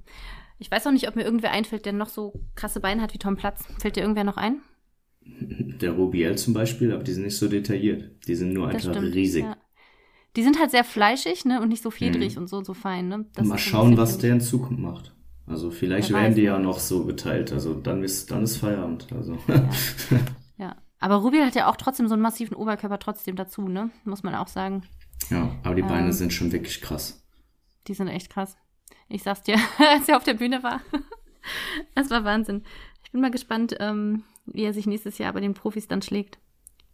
Ich weiß auch nicht, ob mir irgendwer einfällt, der noch so krasse Beine hat wie Tom Platz. Fällt dir irgendwer noch ein? Der Robiel zum Beispiel, aber die sind nicht so detailliert. Die sind nur einfach stimmt, riesig. Ja. Die sind halt sehr fleischig, ne, und nicht so fedrig mhm. und so, so fein, ne. Das Mal schauen, was der in Zukunft macht. Also vielleicht werden die ja noch so geteilt. Also dann ist, dann ist Feierabend. Also. Ja. ja. Aber Rubiel hat ja auch trotzdem so einen massiven Oberkörper trotzdem dazu, ne? Muss man auch sagen. Ja, aber die Beine ähm, sind schon wirklich krass. Die sind echt krass. Ich sag's dir, als er auf der Bühne war. das war Wahnsinn. Ich bin mal gespannt, ähm, wie er sich nächstes Jahr bei den Profis dann schlägt.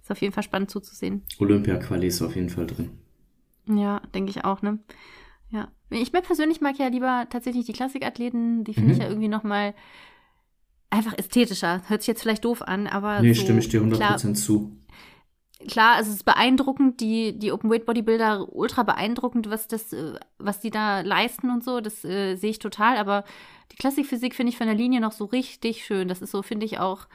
Ist auf jeden Fall spannend zuzusehen. Olympia-Quali ist auf jeden Fall drin. Ja, denke ich auch, ne? Ja. Ich mir persönlich mag ja lieber tatsächlich die Klassikathleten, die finde Mhm. ich ja irgendwie nochmal einfach ästhetischer. Hört sich jetzt vielleicht doof an, aber. Nee, so, stimme ich dir 100% Klar, zu. klar, also es ist beeindruckend, die, die Open Weight Bodybuilder, ultra beeindruckend, was das, äh, was die da leisten und so, das äh, sehe ich total, aber die Klassikphysik finde ich von der Linie noch so richtig schön. Das ist so, finde ich auch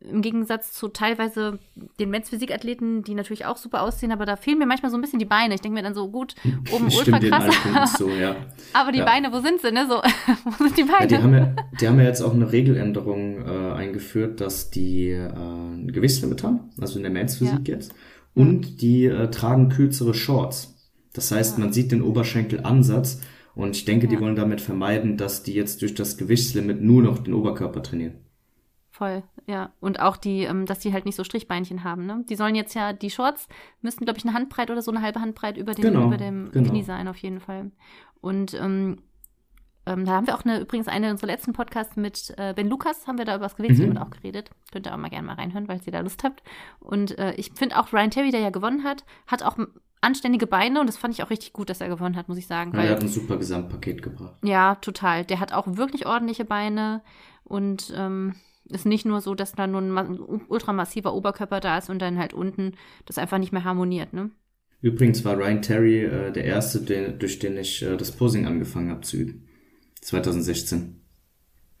im Gegensatz zu teilweise den Men's Physikathleten, die natürlich auch super aussehen, aber da fehlen mir manchmal so ein bisschen die Beine. Ich denke mir dann so, gut, oben Ich ultra krass, zu, ja. aber die Ja. Beine, wo sind sie, ne? So, wo sind die Beine? Ja, die haben ja, die haben ja jetzt auch eine Regeländerung äh, eingeführt, dass die äh, ein Gewichtslimit haben, also in der Men's Physik jetzt, und die äh, tragen kürzere Shorts. Das heißt, man sieht den Oberschenkelansatz und ich denke, die wollen damit vermeiden, dass die jetzt durch das Gewichtslimit nur noch den Oberkörper trainieren. Voll, ja. Und auch die, ähm, dass die halt nicht so Strichbeinchen haben, ne? Die sollen jetzt ja, die Shorts müssten, glaube ich, eine Handbreit oder so eine halbe Handbreit über, den, Genau, über dem genau. Knie sein, auf jeden Fall. Und ähm, ähm, da haben wir auch eine, übrigens eine unserer letzten Podcasts mit äh, Ben Lukas, haben wir da über das Gewichtslimit Mhm. auch geredet. Könnt ihr auch mal gerne mal reinhören, falls ihr da Lust habt. Und äh, ich finde auch Ryan Terry, der ja gewonnen hat, hat auch anständige Beine und das fand ich auch richtig gut, dass er gewonnen hat, muss ich sagen. Ja, weil der hat ein super Gesamtpaket gebracht. ja, total. Der hat auch wirklich ordentliche Beine und ähm, ist nicht nur so, dass da nur ein ma- ultramassiver Oberkörper da ist und dann halt unten das einfach nicht mehr harmoniert, ne? Übrigens war Ryan Terry äh, der erste, den, durch den ich äh, das Posing angefangen habe zu üben. 2016.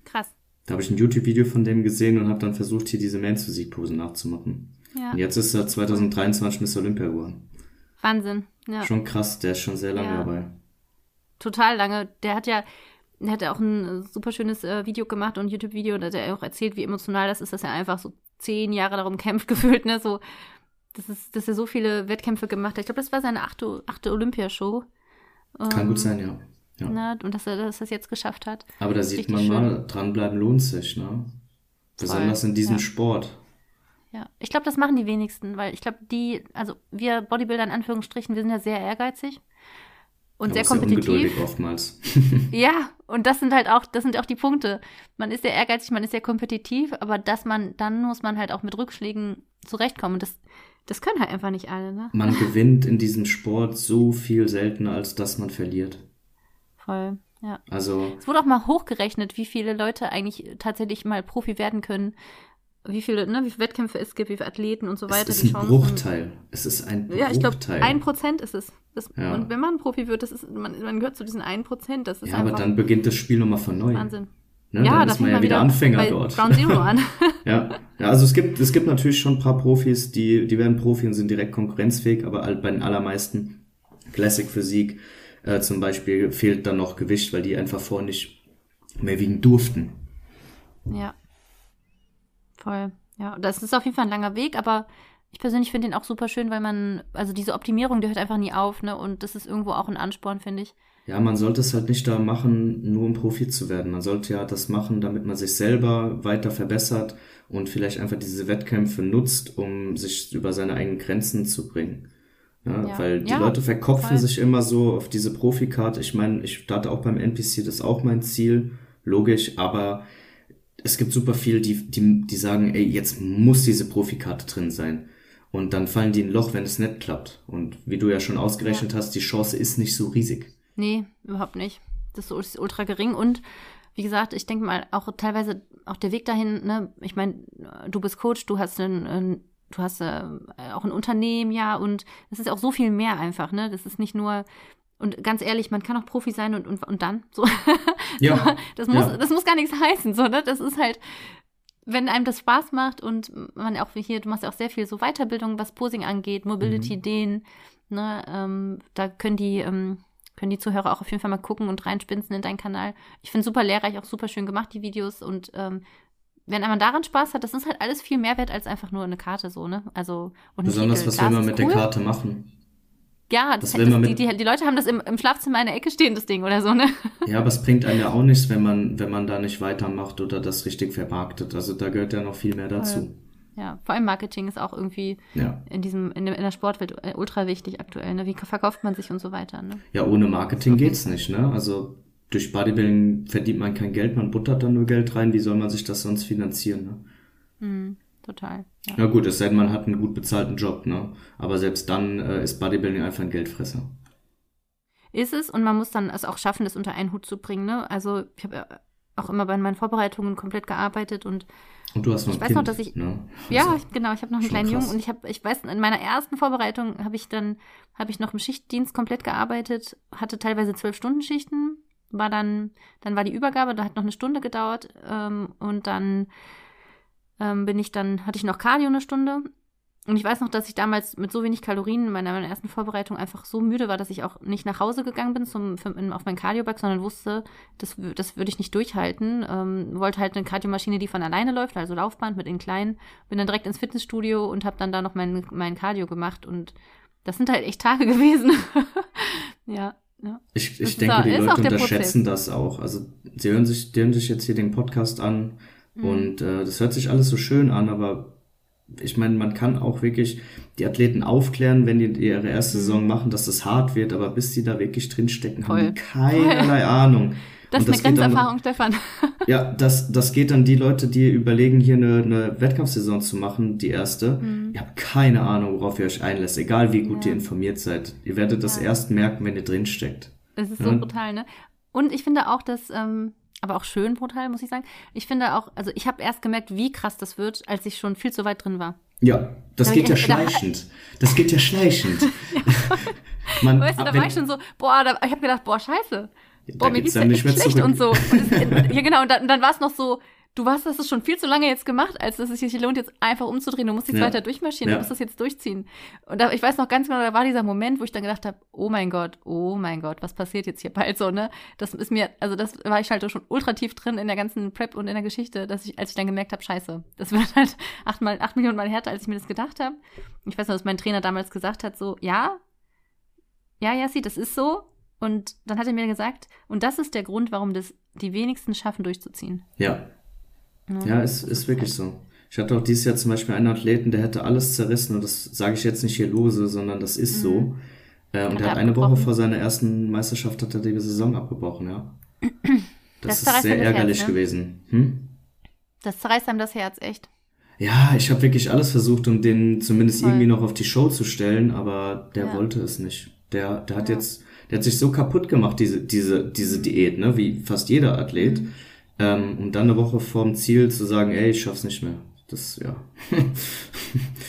Krass. Da habe ich ein YouTube-Video von dem gesehen und habe dann versucht, hier diese Men's Physik-Posen nachzumachen. Ja. Und jetzt ist er 2023 Miss Olympia geworden. Wahnsinn. Ja. Schon krass, der ist schon sehr lange Ja. dabei. Total lange. Der hat ja, der hat ja auch ein äh, super schönes äh, Video gemacht und YouTube-Video, da hat er auch erzählt, wie emotional das ist, dass er einfach so zehn Jahre darum kämpft, gefühlt, ne? So, das ist, dass er so viele Wettkämpfe gemacht hat. Ich glaube, das war seine achte, achte Olympiashow. Kann Ähm, gut sein, ja. ja. Ne? Und dass er, dass er es jetzt geschafft hat. Aber da sieht man schön. mal, dranbleiben lohnt sich, ne? Besonders in diesem ja. Sport. Ja, ich glaube, das machen die wenigsten, weil ich glaube, die, also wir Bodybuilder in Anführungsstrichen, wir sind ja sehr ehrgeizig und sehr sehr kompetitiv. ungeduldig oftmals. Ja, und das sind halt auch, das sind auch die Punkte. Man ist sehr ehrgeizig, man ist sehr kompetitiv, aber dass man, dann muss man halt auch mit Rückschlägen zurechtkommen. Und das, das können halt einfach nicht alle, ne? Man gewinnt in diesem Sport so viel seltener, als dass man verliert. Voll, ja. Also, Es wurde auch mal hochgerechnet, wie viele Leute eigentlich tatsächlich mal Profi werden können. Wie viele, ne, wie viele Wettkämpfe es gibt, wie viele Athleten und so weiter. es ist ein. Bruchteil. Es ist ein Ja, ich glaube, Bruchteil. ein Prozent ist es. Das, Ja. Und wenn man Profi wird, das ist, man, man gehört zu diesen ein Prozent. Das ist ja, aber dann beginnt das Spiel nochmal von neu. Wahnsinn. Ne? ja, dann da ist man ja wieder Anfänger dort. Ground Zero an. Ja, ja also es gibt, es gibt natürlich schon ein paar Profis, die, die werden Profi und sind direkt konkurrenzfähig, aber bei den allermeisten Classic Physik äh, zum Beispiel fehlt dann noch Gewicht, weil die einfach vorher nicht mehr wiegen durften. ja. Voll. Ja, das ist auf jeden Fall ein langer Weg, aber ich persönlich finde den auch super schön, weil man, also diese Optimierung, die hört einfach nie auf, ne? Und das ist irgendwo auch ein Ansporn, finde ich. Ja, man sollte es halt nicht da machen, nur um Profi zu werden. Man sollte ja das machen, damit man sich selber weiter verbessert und vielleicht einfach diese Wettkämpfe nutzt, um sich über seine eigenen Grenzen zu bringen. Ja, Ja. Weil die Ja, Leute verkopfen voll. sich immer so auf diese Profikarte. Ich meine, ich starte auch beim NPC, das ist auch mein Ziel, logisch, aber es gibt super viel, die, die, die sagen, ey, jetzt muss diese Profikarte drin sein. Und dann fallen die in ein Loch, wenn es nicht klappt. Und wie du ja schon ausgerechnet hast, die Chance ist nicht so riesig. Nee, überhaupt nicht. Das ist ultra gering und wie gesagt, ich denke mal auch teilweise auch der Weg dahin, ne, ich meine, du bist Coach, du hast ein, ein du hast äh, auch ein Unternehmen, ja, und es ist auch so viel mehr einfach, ne? Das ist nicht nur und ganz ehrlich, man kann auch Profi sein und und, und dann so. Ja, das muss ja. das muss gar nichts heißen, so, ne? Das ist halt wenn einem das Spaß macht und man auch wie hier, du machst ja auch sehr viel so Weiterbildung, was Posing angeht, Mobility, Mhm. Ne, ähm, da können die, ähm, können die Zuhörer auch auf jeden Fall mal gucken und reinspinsen in deinen Kanal. Ich finde super lehrreich, auch super schön gemacht, die Videos und ähm, wenn man daran Spaß hat, das ist halt alles viel mehr wert als einfach nur eine Karte so, ne? Also und Besonders, Titel. was will man mit cool. der Karte machen? Ja, Das das, will man das, mit- die, die, die Leute haben das im, im Schlafzimmer in der Ecke stehen, das Ding oder so, ne? Ja, aber es bringt einem ja auch nichts, wenn man, wenn man da nicht weitermacht oder das richtig vermarktet. Also da gehört ja noch viel mehr dazu. Ja, vor allem Marketing ist auch irgendwie Ja. in diesem, in, der- Sportwelt äh, ultra wichtig aktuell, ne? Wie verkauft man sich und so weiter, ne? Ja, ohne Marketing geht's nicht, ne? Also durch Bodybuilding verdient man kein Geld, man buttert dann nur Geld rein. Wie soll man sich das sonst finanzieren, ne? Mhm, total. Ja. Na gut, es sei denn, man hat einen gut bezahlten Job, ne? Aber selbst dann äh, ist Bodybuilding einfach ein Geldfresser. Ist es und man muss dann es auch schaffen, das unter einen Hut zu bringen. Ne? Also ich habe auch immer bei meinen Vorbereitungen komplett gearbeitet und und du hast noch ich ein weiß kind, noch, dass ich ne? ja Also, genau, ich habe noch einen kleinen krass. Jungen und ich habe ich weiß in meiner ersten Vorbereitung habe ich dann habe ich noch im Schichtdienst komplett gearbeitet, hatte teilweise zwölf Stunden Schichten, war dann dann war die Übergabe, da hat noch eine Stunde gedauert ähm, und dann ähm, bin ich dann hatte ich noch Cardio eine Stunde und ich weiß noch, dass ich damals mit so wenig Kalorien in meiner, meiner ersten Vorbereitung einfach so müde war, dass ich auch nicht nach Hause gegangen bin zum, für, auf mein Cardiobag, sondern wusste, das, das würde ich nicht durchhalten. Ähm, wollte halt eine Kardiomaschine, die von alleine läuft, also Laufband mit den kleinen. Bin dann direkt ins Fitnessstudio und habe dann da noch mein, mein Cardio gemacht. Und das sind halt echt Tage gewesen. ja, ja. Ich, ich denke, auch- die Leute unterschätzen das auch. Also sie hören sich, die hören sich jetzt hier den Podcast an Mhm. und äh, das hört sich alles so schön an, aber ich meine, man kann auch wirklich die Athleten aufklären, wenn die ihre erste Saison machen, dass das hart wird, aber bis die da wirklich drinstecken, Mhm. Voll. haben die keinerlei Ahnung. Das Und ist geht eine Grenzerfahrung, Stefan. Ja, das, das geht dann die Leute, die überlegen, hier eine, eine Wettkampfsaison zu machen, die erste. Ihr habt keine Ahnung, worauf ihr euch einlässt, egal wie gut Mhm. Ja. ihr informiert seid. Ihr werdet das Ja. erst merken, wenn ihr drinsteckt. Es ist so Ja. brutal, ne? Und ich finde auch, dass, ähm, aber auch schön brutal, muss ich sagen. Ich finde auch, also ich habe erst gemerkt, wie krass das wird, als ich schon viel zu weit drin war. Ja, das Da geht ja schleichend. Das geht ja schleichend. Man, Weißt du, da war ich schon so, boah, da, ich habe gedacht, boah, scheiße. Boah, mir geht's ja nicht schlecht und so. Und es, ja, genau, und dann, dann war es noch so, du hast das schon viel zu lange jetzt gemacht, als dass es sich lohnt, jetzt einfach umzudrehen. Du musst jetzt Ja. weiter durchmarschieren, Ja. du musst das jetzt durchziehen. Und da, ich weiß noch ganz genau, da war dieser Moment, wo ich dann gedacht habe, oh mein Gott, oh mein Gott, was passiert jetzt hier bald so, ne? Das ist mir, also das war ich halt schon ultra tief drin in der ganzen Prep und in der Geschichte, dass ich, als ich dann gemerkt habe, scheiße, das wird halt achtmal, acht Millionen Mal härter, als ich mir das gedacht habe. Ich weiß noch, dass mein Trainer damals gesagt hat, so, ja, ja, Jassi, das ist so. Und dann hat er mir gesagt, und das ist der Grund, warum das die wenigsten schaffen, durchzuziehen. Ja? Ja, ist, ist wirklich so. Ich hatte auch dieses Jahr zum Beispiel einen Athleten, der hätte alles zerrissen und das sage ich jetzt nicht hier lose, sondern das ist so. Äh, und Hat er hat eine Woche vor seiner ersten Meisterschaft hat er die Saison abgebrochen, ja. Das, Das ist sehr das Herz, ärgerlich ne? gewesen. Hm? Das zerreißt einem das Herz echt. Ja, ich habe wirklich alles versucht, um den zumindest Voll. irgendwie noch auf die Show zu stellen, aber der Ja. wollte es nicht. Der, der hat Ja. jetzt, der hat sich so kaputt gemacht, diese, diese, diese Diät, ne, wie fast jeder Athlet. Mhm. Ähm, und dann eine Woche vorm Ziel zu sagen, ey, ich schaff's nicht mehr. Das, ja,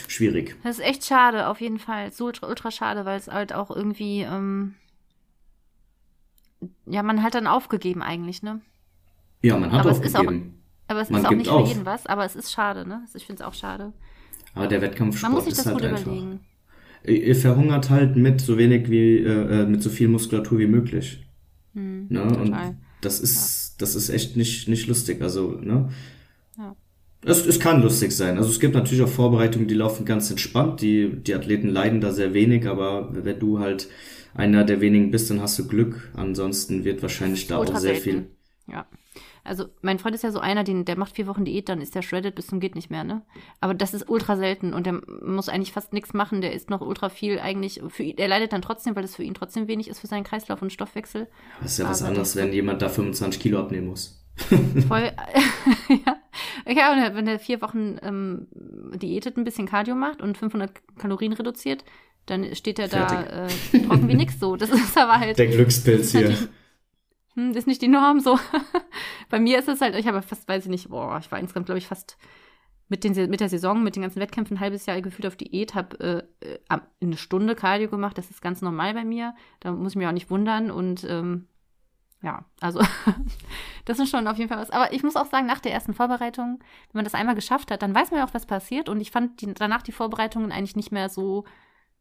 schwierig. Das ist echt schade, auf jeden Fall. So ultra, ultra schade, weil es halt auch irgendwie, ähm, ja, man hat dann aufgegeben eigentlich, ne? Ja, man hat Aber es ist auch- aufgegeben. Aber es Man ist auch nicht auf. für jeden was, aber es ist schade, ne? Also Ich finde es auch schade. Aber der Man Wettkampfsport muss sich ist das halt gut einfach. überlegen. Ihr verhungert halt mit so wenig wie, äh, äh, mit so viel Muskulatur wie möglich. Hm, Ne? Und total. das ist, das ist echt nicht, nicht lustig. Also, ne? Ja. Es, es kann lustig sein. Also es gibt natürlich auch Vorbereitungen, die laufen ganz entspannt. Die, die Athleten leiden da sehr wenig, aber wenn du halt einer der wenigen bist, dann hast du Glück. Ansonsten wird wahrscheinlich da auch sehr viel. Ja. Also, mein Freund ist ja so einer, den, der macht vier Wochen Diät, dann ist der shredded bis zum geht nicht mehr, ne? Aber das ist ultra selten und der muss eigentlich fast nichts machen, der isst noch ultra viel eigentlich. Für ihn, er leidet dann trotzdem, weil es für ihn trotzdem wenig ist für seinen Kreislauf und Stoffwechsel. Das ist ja was Aber anderes, wenn jemand da 25 Kilo abnehmen muss. Voll. ja. ja, und wenn er vier Wochen ähm, diätet, ein bisschen Cardio macht und 500 Kalorien reduziert, dann steht er da äh, trocken wie nix so. Das ist aber halt. Der Glückspilz hier. Hm, ist nicht die Norm so. Bei mir ist es halt, ich habe fast, weiß ich nicht, boah, ich war insgesamt, glaube ich, fast mit, den, mit der Saison, mit den ganzen Wettkämpfen ein halbes Jahr gefühlt auf Diät, habe äh, äh, eine Stunde Cardio gemacht. Das ist ganz normal bei mir. Da muss ich mich auch nicht wundern. Und ähm, ja, also das ist schon auf jeden Fall was. Aber ich muss auch sagen, nach der ersten Vorbereitung, wenn man das einmal geschafft hat, dann weiß man ja auch, was passiert. Und ich fand die, danach die Vorbereitungen eigentlich nicht mehr so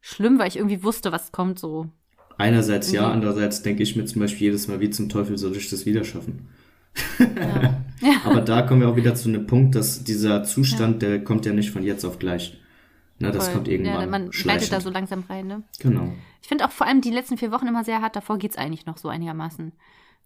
schlimm, weil ich irgendwie wusste, was kommt so. Einerseits ja, Mhm. andererseits denke ich mir zum Beispiel jedes Mal, wie zum Teufel soll ich das wieder schaffen? Ja. Aber da kommen wir auch wieder zu einem Punkt, dass dieser Zustand, der kommt ja nicht von jetzt auf gleich. Na, das Voll. kommt irgendwann. Ja, man schleichend. da so langsam rein, ne? Genau. Ich finde auch vor allem die letzten vier Wochen immer sehr hart. Davor geht's eigentlich noch so einigermaßen.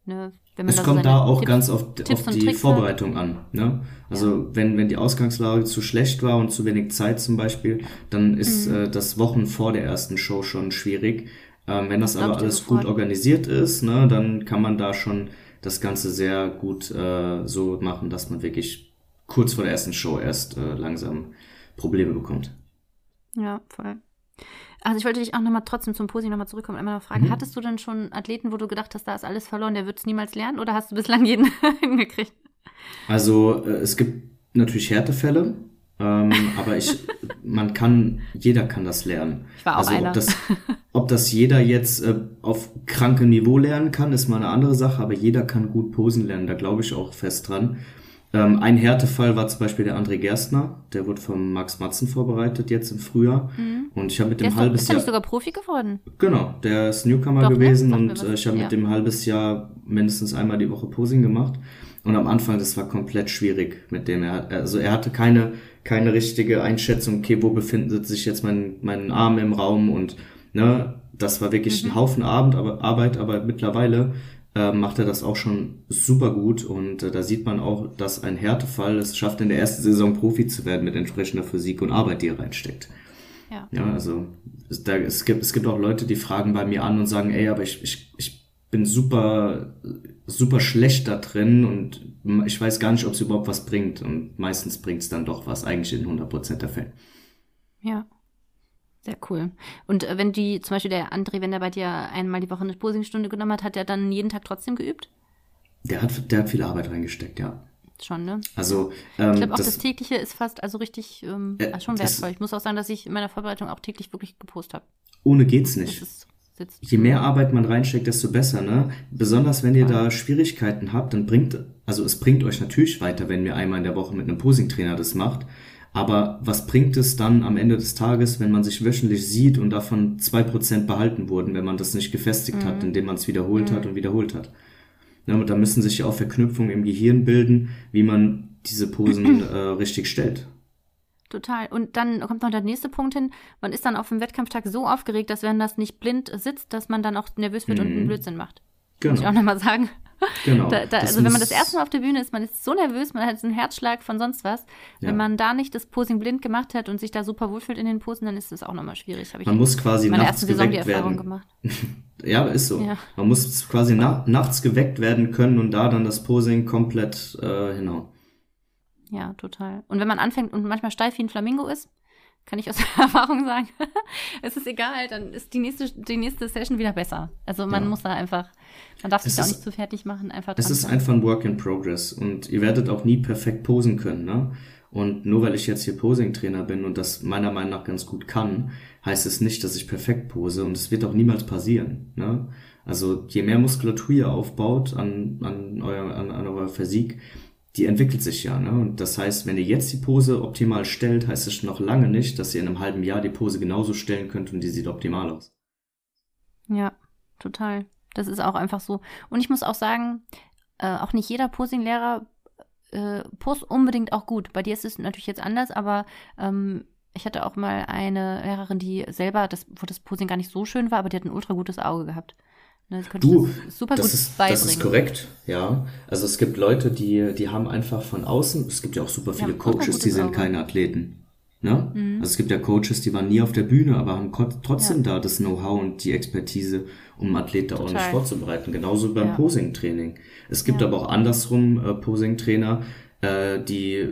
Ne? Wenn man Es so kommt seine da auch Tipps- ganz auf, auf die Tricks hat. Vorbereitung an. Ne? Also wenn, wenn die Ausgangslage zu schlecht war und zu wenig Zeit zum Beispiel, dann ist Mhm. äh, das Wochen vor der ersten Show schon schwierig. Ähm, wenn das aber alles gut organisiert ist, ne, dann kann man da schon das Ganze sehr gut äh, so machen, dass man wirklich kurz vor der ersten Show erst äh, langsam Probleme bekommt. Ja, voll. Also ich wollte dich auch nochmal trotzdem zum Posing nochmal zurückkommen und einmal noch fragen, mhm. hattest du denn schon Athleten, wo du gedacht hast, da ist alles verloren, der wird es niemals lernen oder hast du bislang jeden hingekriegt? Also äh, es gibt natürlich Härtefälle, ähm, aber ich, man kann, jeder kann das lernen. Ich war auch also, einer. Ob das, ob das jeder jetzt äh, auf krankem Niveau lernen kann, ist mal eine andere Sache, aber jeder kann gut posen lernen, da glaube ich auch fest dran. Ähm, ein Härtefall war zum Beispiel der André Gerstner, der wurde vom Max Matzen vorbereitet jetzt im Frühjahr. Mhm. Und ich habe mit dem halbes Jahr. Ist sogar Profi geworden? Genau, der ist Newcomer Doch, ne? gewesen ne? und äh, ich habe ja. mit dem halbes Jahr mindestens einmal die Woche Posing gemacht. Und am Anfang, das war komplett schwierig mit dem. Er, also er hatte keine, keine richtige Einschätzung, okay, wo befindet sich jetzt mein, mein Arm im Raum und ne, das war wirklich mhm. ein Haufen Abend, aber, Arbeit, aber mittlerweile äh, macht er das auch schon super gut und äh, da sieht man auch, dass ein Härtefall es schafft, in der ersten Saison Profi zu werden mit entsprechender Physik und Arbeit, die er reinsteckt. Ja. ja, also es, da, es, gibt, es gibt auch Leute, die fragen bei mir an und sagen, ey, aber ich, ich, ich bin super, super schlecht da drin und ich weiß gar nicht, ob es überhaupt was bringt. Und meistens bringt es dann doch was, eigentlich in 100% der Fälle. Ja. Sehr cool. Und äh, wenn die, zum Beispiel der André, wenn der bei dir einmal die Woche eine Posingstunde genommen hat, hat er dann jeden Tag trotzdem geübt? Der hat, der hat viel Arbeit reingesteckt, ja. Schon, ne? Also, ähm, ich glaube auch das, das, tägliche ist fast also richtig ähm, äh, schon wertvoll. Das, ich muss auch sagen, dass ich in meiner Vorbereitung auch täglich wirklich gepostet habe. Ohne geht's nicht. Je mehr Arbeit man reinsteckt, desto besser, ne? Besonders wenn ihr da Schwierigkeiten habt, dann bringt, also es bringt euch natürlich weiter, wenn ihr einmal in der Woche mit einem Posing-Trainer das macht. Aber was bringt es dann am Ende des Tages, wenn man sich wöchentlich sieht und davon zwei Prozent behalten wurden, wenn man das nicht gefestigt mhm. hat, indem man es wiederholt mhm. hat und wiederholt hat? Ja, und da müssen sich ja auch Verknüpfungen im Gehirn bilden, wie man diese Posen äh, richtig stellt. Total. Und dann kommt noch der nächste Punkt hin. Man ist dann auf dem Wettkampftag so aufgeregt, dass wenn das nicht blind sitzt, dass man dann auch nervös wird mhm. und einen Blödsinn macht. Genau. Muss ich auch nochmal sagen. Genau. Da, da, also wenn man das erste Mal auf der Bühne ist, man ist so nervös, man hat einen Herzschlag von sonst was. Ja. Wenn man da nicht das Posing blind gemacht hat und sich da super wohlfühlt in den Posen, dann ist das auch nochmal schwierig. man muss quasi in nachts ersten Saison die Erfahrung werden. gemacht. ja, ist so. Ja. Man muss quasi na nachts geweckt werden können und da dann das Posing komplett äh, hinhauen. Ja, total. Und wenn man anfängt und manchmal steif wie ein Flamingo ist, kann ich aus Erfahrung sagen, es ist egal, dann ist die nächste, die nächste Session wieder besser. Also man ja. muss da einfach, man darf sich da auch nicht zu fertig machen. Einfach es ist einfach ein Work in Progress und ihr werdet auch nie perfekt posen können. Ne? Und nur weil ich jetzt hier Posing-Trainer bin und das meiner Meinung nach ganz gut kann, heißt es nicht, dass ich perfekt pose und es wird auch niemals passieren. Ne? Also je mehr Muskulatur ihr aufbaut an, an, euer, an, an eurer Physik, die entwickelt sich ja. Ne? Und das heißt, wenn ihr jetzt die Pose optimal stellt, heißt es noch lange nicht, dass ihr in einem halben Jahr die Pose genauso stellen könnt und die sieht optimal aus. Ja, total. Das ist auch einfach so. Und ich muss auch sagen, äh, auch nicht jeder Posing-Lehrer äh, post unbedingt auch gut. Bei dir ist es natürlich jetzt anders, aber ähm, ich hatte auch mal eine Lehrerin, die selber, das, wo das Posing gar nicht so schön war, aber die hat ein ultra gutes Auge gehabt. Ne, du, das super das gut ist, beibringen. Das ist korrekt, ja. Also es gibt Leute, die, die haben einfach von außen, es gibt ja auch super viele ja, Coaches, die sind Auge. keine Athleten. Ne? Mhm. Also es gibt ja Coaches, die waren nie auf der Bühne, aber haben trotzdem ja. da das Know-how und die Expertise, um einen Athlet da ordentlich vorzubereiten. Genauso beim ja. Posing-Training. Es gibt aber auch andersrum äh, Posing-Trainer, äh, die,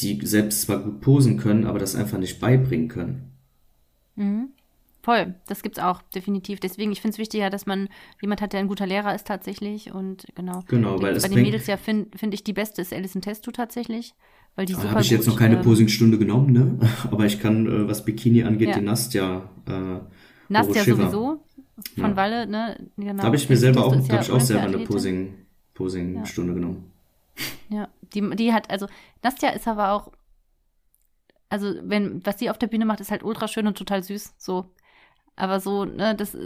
die selbst zwar gut posen können, aber das einfach nicht beibringen können. Mhm. Voll, das gibt's auch, definitiv. Deswegen, ich finde es wichtiger, dass man jemand hat, der ein guter Lehrer ist tatsächlich. Und genau. Genau, weil Bei den Mädels ja finde find ich die beste ist Alison Testu tatsächlich. Weil die super Habe ich jetzt noch keine ähm, Posingstunde genommen, ne? Aber ich kann, äh, was Bikini angeht, ja. die Nastja. Äh, Nastja sowieso. Von ja. Walle, ne? Genau. Da habe ich mir selber auch, ja ich auch selber eine Posing, Posing-Stunde ja. genommen. Ja, die, die hat, also Nastja ist aber auch, also wenn, was sie auf der Bühne macht, ist halt ultra schön und total süß. So. Aber so, ne, das,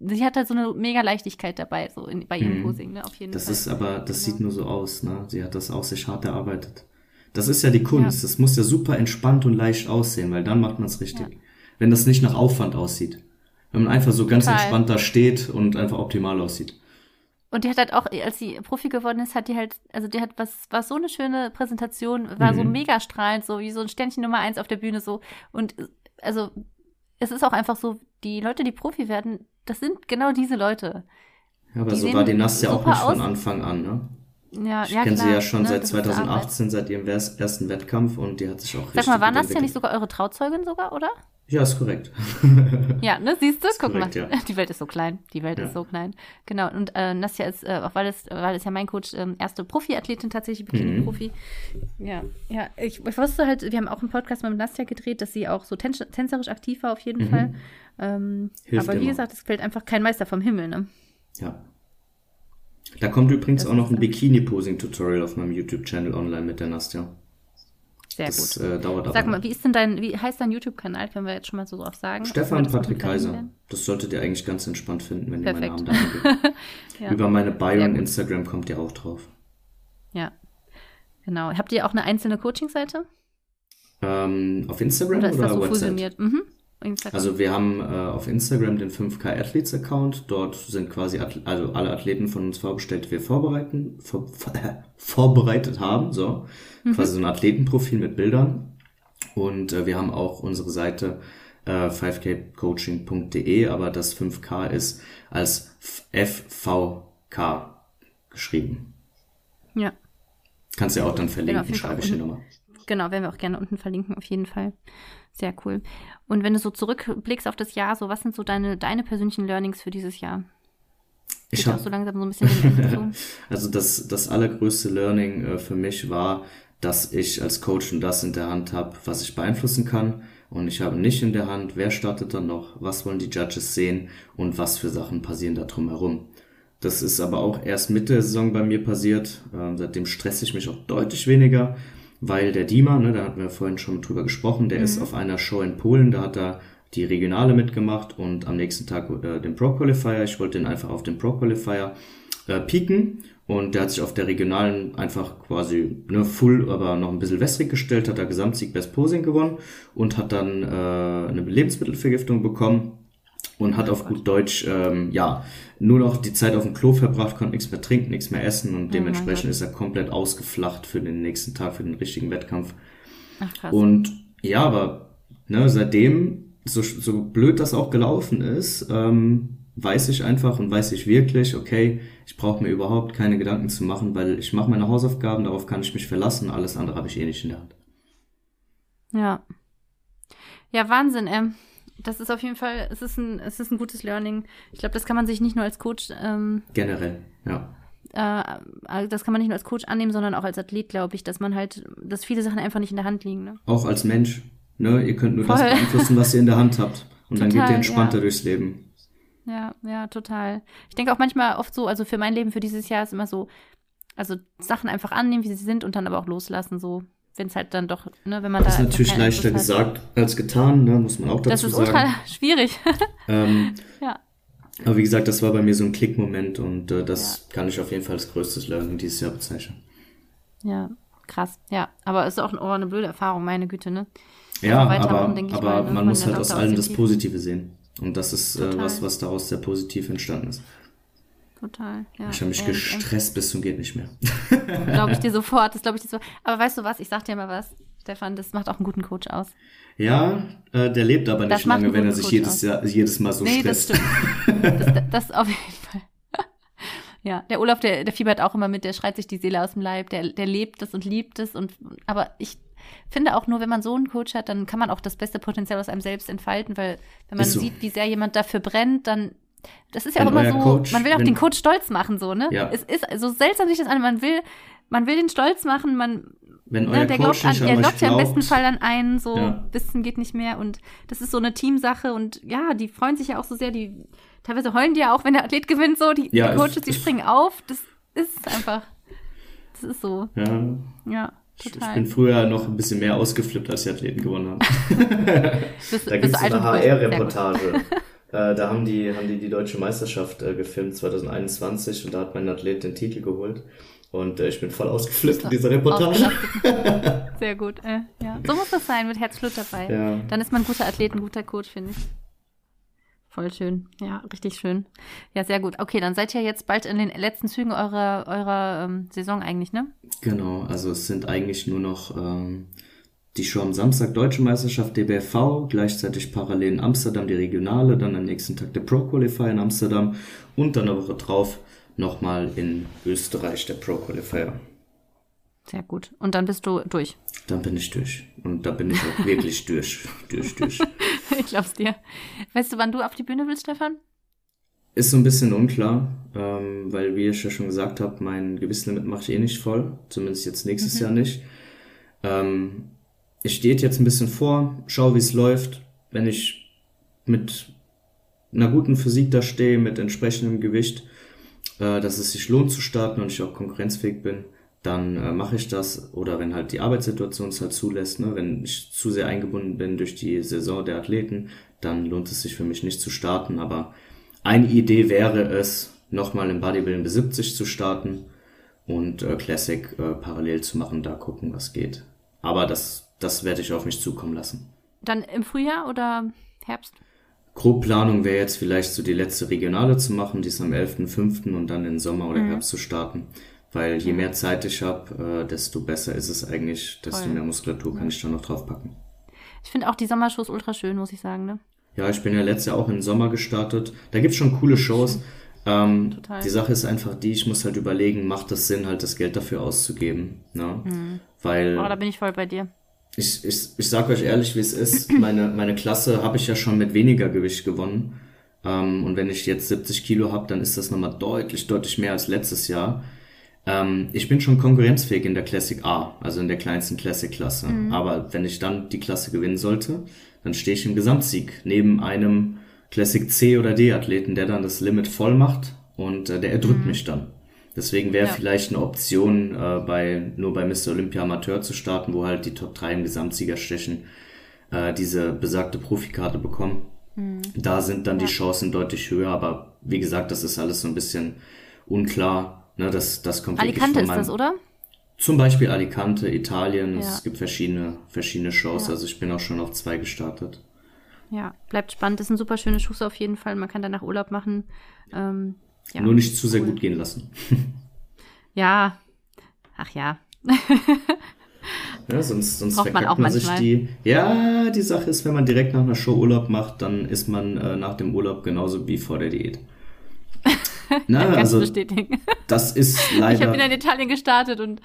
sie hat halt so eine mega Leichtigkeit dabei, so in, bei ihrem mhm. Posing, ne, auf jeden das Fall. Das ist aber, das genau. sieht nur so aus, ne? Sie hat das auch sich hart erarbeitet. Das ist ja die Kunst. Ja. Das muss ja super entspannt und leicht aussehen, weil dann macht man es richtig. Ja. Wenn das nicht nach Aufwand aussieht. Wenn man einfach so ganz Total. entspannt da steht und einfach optimal aussieht. Und die hat halt auch, als sie Profi geworden ist, hat die halt, also die hat was, war so eine schöne Präsentation, war mhm. so mega strahlend, so wie so ein Sternchen Nummer eins auf der Bühne so. Und also es ist auch einfach so, die Leute, die Profi werden, das sind genau diese Leute. Ja, aber so war die Nass ja auch nicht von Anfang an, ne? Ja, ich ja, kenne sie ja schon ne? seit 2018, seit ihrem ersten Wettkampf und die hat sich auch Sag mal, war Nass ja nicht sogar eure Trauzeugin sogar, oder? Ja, ist korrekt. ja, ne, siehst du? Guck korrekt, mal, ja. die Welt ist so klein. Die Welt Ja. ist so klein. Genau. Und äh, Nastja ist, äh, auch weil es, weil es ja mein Coach, ähm, erste Profiathletin tatsächlich, Bikini-Profi. Ja, ja. Ich, ich wusste halt, wir haben auch einen Podcast mit Nastja gedreht, dass sie auch so tän tänzerisch aktiv war auf jeden Fall. Ähm, Mhm. Hilft aber wie immer. gesagt, es fällt einfach kein Meister vom Himmel, ne? Ja. Da kommt übrigens Das auch noch ist ein. Bikini-Posing-Tutorial auf meinem YouTube-Channel online mit der Nastja. Sehr Das gut. äh, dauert Sag aber. mal, wie ist denn dein, wie heißt dein YouTube-Kanal, können wir jetzt schon mal so drauf sagen? Stefan Patrick Kaiser. Das solltet ihr eigentlich ganz entspannt finden, wenn ihr meinen Perfekt. Namen da eingebt. Ja. Über meine Bio und. Instagram kommt ihr auch drauf. Ja. Genau. Habt ihr auch eine einzelne Coaching-Seite? Ähm, auf Instagram Oder oder, so Website? fusioniert? Mhm. Instagram. Also wir haben äh, auf Instagram den 5K Athletes Account. Dort sind quasi Ath also alle Athleten von uns vorbestellt, die wir vorbereiten, vor, vorbereitet haben. So quasi so ein Athletenprofil mit Bildern. Und äh, wir haben auch unsere Seite äh, 5kcoaching.de, aber das 5K ist als FVK geschrieben. ja. Kannst du ja auch dann Genau, verlinken, Fall schreibe ich unten. nochmal. Genau, werden wir auch gerne unten verlinken, auf jeden Fall. Sehr cool. Und wenn du so zurückblickst auf das Jahr, so was sind so deine, deine persönlichen Learnings für dieses Jahr? Ich Geht auch habe so langsam so ein bisschen. Also das, das allergrößte Learning äh, für mich war, dass ich als Coach und das in der Hand habe, was ich beeinflussen kann. Und ich habe nicht in der Hand, wer startet dann noch, was wollen die Judges sehen und was für Sachen passieren da drumherum. Das ist aber auch erst Mitte der Saison bei mir passiert. Ähm, seitdem stresse ich mich auch deutlich weniger, weil der Dima, ne, da hatten wir vorhin schon drüber gesprochen, der ist auf einer Show in Polen, da hat er die Regionale mitgemacht und am nächsten Tag äh, den Pro Qualifier. Ich wollte ihn einfach auf den Pro Qualifier äh, pieken und der hat sich auf der Regionalen einfach quasi ne, full, aber noch ein bisschen wässrig gestellt, hat da Gesamtsieg Best Posing gewonnen und hat dann äh, eine Lebensmittelvergiftung bekommen und hat auf gut Deutsch, ähm, ja, nur noch die Zeit auf dem Klo verbracht, konnte nichts mehr trinken, nichts mehr essen und dementsprechend ist er komplett ausgeflacht für den nächsten Tag, für den richtigen Wettkampf. Ach krass. Und ja, aber ne, seitdem, so, so blöd das auch gelaufen ist, ähm, weiß ich einfach und weiß ich wirklich, okay, ich brauche mir überhaupt keine Gedanken zu machen, weil ich mache meine Hausaufgaben, darauf kann ich mich verlassen, alles andere habe ich eh nicht in der Hand. Ja. Ja, Wahnsinn, ähm. Das ist auf jeden Fall, es ist ein, es ist ein gutes Learning. Ich glaube, das kann man sich nicht nur als Coach, ähm, Generell, ja. äh, das kann man nicht nur als Coach annehmen, sondern auch als Athlet, glaube ich, dass man halt, dass viele Sachen einfach nicht in der Hand liegen. Ne? Auch als Mensch, ne, ihr könnt nur das Voll. beeinflussen, was ihr in der Hand habt. Und dann geht Total, ihr entspannter ja. durchs Leben. Ja, ja, total. Ich denke auch manchmal oft so, also für mein Leben, für dieses Jahr ist immer so, also Sachen einfach annehmen, wie sie sind und dann aber auch loslassen, so, wenn es halt dann doch, ne, wenn man Das da ist einfach natürlich leichter Einfluss hat. gesagt als getan, ne, muss man auch Das dazu ist ultra sagen. schwierig. Ähm, ja. aber wie gesagt, das war bei mir so ein Klickmoment und äh, das kann ich auf jeden Fall als größtes Learning dieses Jahr bezeichnen. Ja, krass. Ja, aber es ist auch oh, eine blöde Erfahrung, meine Güte, ne? Ja, weitermachen, aber, ich aber mal, ne? man muss halt aus allem das Positive sehen. Und das ist äh, Total. was, was daraus sehr positiv entstanden ist. Total, ja. Ich habe mich gestresst bis zum geht nicht mehr. Glaube ich dir sofort, das glaube ich dir sofort. Aber weißt du was, ich sag dir mal was, Stefan, das macht auch einen guten Coach aus. Ja, äh, der lebt aber Das nicht lange, wenn er sich Coach jedes. Jahr, jedes Mal so nee, das stresst. stimmt. Das, das, das auf jeden Fall. Ja, der Olaf, der, der fiebert auch immer mit, der schreit sich die Seele aus dem Leib, der, der lebt es und liebt es und, aber ich finde auch nur, wenn man so einen Coach hat, dann kann man auch das beste Potenzial aus einem selbst entfalten, weil wenn man so. sieht, wie sehr jemand dafür brennt, dann, das ist ja auch immer so, Coach- man will auch wenn- den Coach stolz machen, so, ne? Ja. Es ist, so seltsam sich das an, man will, man will den stolz machen, man, Wenn Ne, der Coach glaubt, an, er glaubt ja im besten Fall an einen, so Ja. bisschen geht nicht mehr. Und das ist so eine Teamsache und ja, die freuen sich ja auch so sehr, die teilweise heulen die ja auch, wenn der Athlet gewinnt, so, die, Ja, die es- Coaches, die springen auf. Das ist einfach. Das ist so. Ja, Ja, ich, ich total. bin früher noch ein bisschen mehr ausgeflippt, als die Athleten gewonnen haben. bist, Da gibt es alt eine. HR-Reportage. Äh, da haben die, haben die die deutsche Meisterschaft äh, gefilmt 2021 und da hat mein Athlet den Titel geholt. Und äh, ich bin voll ausgeflippt in dieser Reportage. Sehr gut. Äh, ja. So muss das sein, mit Herzblut dabei. Ja. Dann ist man ein guter Athlet, ein guter Coach, finde ich. Voll schön. Ja, richtig schön. Ja, sehr gut. Okay, dann seid ihr jetzt bald in den letzten Zügen eurer, eurer ähm, Saison eigentlich, ne? Genau, also es sind eigentlich nur noch ähm, die Show am Samstag Deutsche Meisterschaft DBFV, gleichzeitig parallel in Amsterdam die Regionale, dann am nächsten Tag der Pro Qualifier in Amsterdam und dann eine Woche drauf nochmal in Österreich der Pro Qualifier. Sehr gut. Und dann bist du durch. Dann bin ich durch. Und da bin ich auch wirklich durch, durch, durch. ich glaub's dir. Weißt du, wann du auf die Bühne willst, Stefan? Ist so ein bisschen unklar, ähm, weil, wie ich ja schon gesagt habe, mein Gewissenslimit mache ich eh nicht voll. Zumindest jetzt nächstes mhm. Jahr nicht. Ähm, ich stehe jetzt ein bisschen vor, schau, wie es läuft. Wenn ich mit einer guten Physik da stehe, mit entsprechendem Gewicht, äh, dass es sich lohnt zu starten und ich auch konkurrenzfähig bin, dann äh, mache ich das. Oder wenn halt die Arbeitssituation es halt zulässt, ne? wenn ich zu sehr eingebunden bin durch die Saison der Athleten, dann lohnt es sich für mich nicht zu starten. Aber eine Idee wäre es, nochmal im Bodybuilding bis 70 zu starten und äh, Classic äh, parallel zu machen, da gucken, was geht. Aber das, das werde ich auf mich zukommen lassen. Dann im Frühjahr oder Herbst? Grobplanung wäre jetzt vielleicht so die letzte Regionale zu machen, die ist am 11.05. und dann in Sommer oder mhm. Herbst zu starten. Weil je mehr Zeit ich habe, äh, desto besser ist es eigentlich, desto Voll. mehr Muskulatur kann ich da noch draufpacken. Ich finde auch die Sommershows ultra schön, muss ich sagen, ne? Ja, ich bin ja letztes Jahr auch im Sommer gestartet. Da gibt's schon coole Shows. Ähm, Total. Die Sache ist einfach die, ich muss halt überlegen, macht es Sinn, halt das Geld dafür auszugeben. Ne? Mhm. Weil. Oh, da bin ich voll bei dir ich, ich, ich sag euch ehrlich, wie es ist. Meine, meine Klasse habe ich ja schon mit weniger Gewicht gewonnen. Ähm, und wenn ich jetzt 70 Kilo habe, dann ist das nochmal deutlich, deutlich mehr als letztes Jahr. Ähm, ich bin schon konkurrenzfähig in der Classic A, also in der kleinsten Classic-Klasse. Mhm. Aber wenn ich dann die Klasse gewinnen sollte, dann stehe ich im Gesamtsieg neben einem Classic C oder D-Athleten, der dann das Limit voll macht und äh, der erdrückt mhm. mich dann. Deswegen wäre ja. vielleicht eine Option, äh, bei, nur bei Mr. Olympia Amateur zu starten, wo halt die Top 3 im Gesamtsieger stechen, äh, diese besagte Profikarte bekommen. Mhm. Da sind dann ja. die Chancen deutlich höher, aber wie gesagt, das ist alles so ein bisschen unklar. Ne, das, das kommt Alicante ist das, oder? Zum Beispiel Alicante, Italien. Ja. Es gibt verschiedene, verschiedene Shows. Also ich bin auch schon auf zwei gestartet. Ja, bleibt spannend. Das sind super schöne Schuss auf jeden Fall. Man kann danach Urlaub machen. Ähm, ja, Nur nicht zu sehr cool. gut gehen lassen. ja, ach ja. ja sonst sonst Braucht verkackt man, man sich die. Ja, die Sache ist, wenn man direkt nach einer Show Urlaub macht, dann ist man äh, nach dem Urlaub genauso wie vor der Diät. Na, also. Das ist leider. Ich habe in Italien gestartet und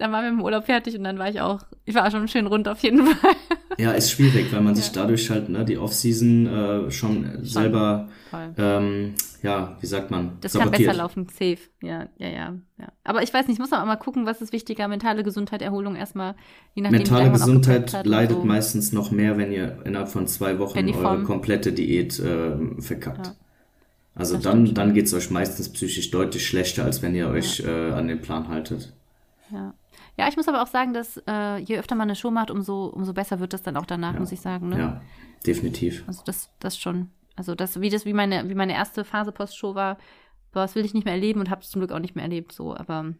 dann waren wir im Urlaub fertig und dann war ich auch, ich war schon schön rund auf jeden Fall. Ja, ist schwierig, weil man ja. sich dadurch halt ne, die Offseason äh, schon, schon selber, ähm, ja, wie sagt man, Das sabotiert. kann besser laufen, safe. Ja, ja, ja, ja. Aber ich weiß nicht, ich muss auch mal gucken, was ist wichtiger, mentale Gesundheit, Erholung erstmal, je nachdem, Mentale Gesundheit hat leidet so. meistens noch mehr, wenn ihr innerhalb von zwei Wochen eure komplette Diät äh, verkackt. Ja. Also das dann, dann geht's euch meistens psychisch deutlich schlechter, als wenn ihr euch äh, an den Plan haltet. Ja. Ja, ich muss aber auch sagen, dass äh, je öfter man eine Show macht, umso, umso besser wird das dann auch danach, ja. muss ich sagen. Ne? Ja, definitiv. Also das, das schon. Also das, wie das, wie meine, wie meine erste Phase Post-Show war, boah, das will ich nicht mehr erleben und habe es zum Glück auch nicht mehr erlebt. So, aber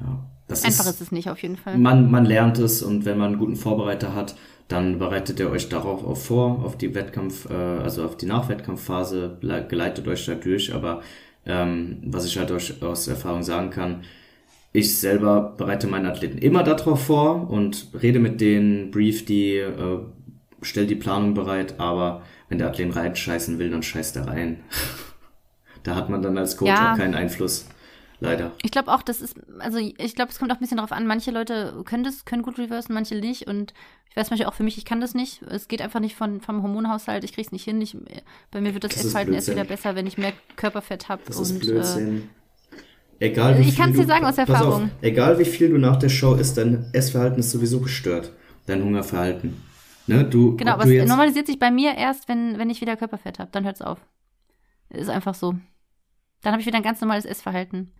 ja, einfach ist, ist, es nicht auf jeden Fall. Man, man lernt es und wenn man einen guten Vorbereiter hat, dann bereitet er euch darauf auch vor, auf die Wettkampf, äh, also auf die Nachwettkampfphase, geleitet euch da durch. Aber ähm, was ich halt euch aus Erfahrung sagen kann, ich selber bereite meine Athleten immer darauf vor und rede mit denen, brief die, äh, stell die Planung bereit, aber wenn der Athlet reinscheißen will, dann scheißt er rein. da hat man dann als Coach ja. auch keinen Einfluss. Leider. Ich glaube auch, das ist, also ich glaube, es kommt auch ein bisschen darauf an, manche Leute können das, können gut reversen, manche nicht. Und ich weiß manchmal auch für mich, ich kann das nicht. Es geht einfach nicht von, vom Hormonhaushalt, ich krieg's nicht hin. Ich, bei mir wird das, das Essverhalten erst wieder besser, wenn ich mehr Körperfett habe. Das und, ist Blödsinn. Äh, Egal wie ich kann es dir sagen aus Erfahrung. Auf, egal wie viel du nach der Show isst, dein Essverhalten ist sowieso gestört. Dein Hungerverhalten. Ne, du, genau, aber du es normalisiert sich bei mir erst, wenn, wenn ich wieder Körperfett habe. Dann hört es auf. Ist einfach so. Dann habe ich wieder ein ganz normales Essverhalten.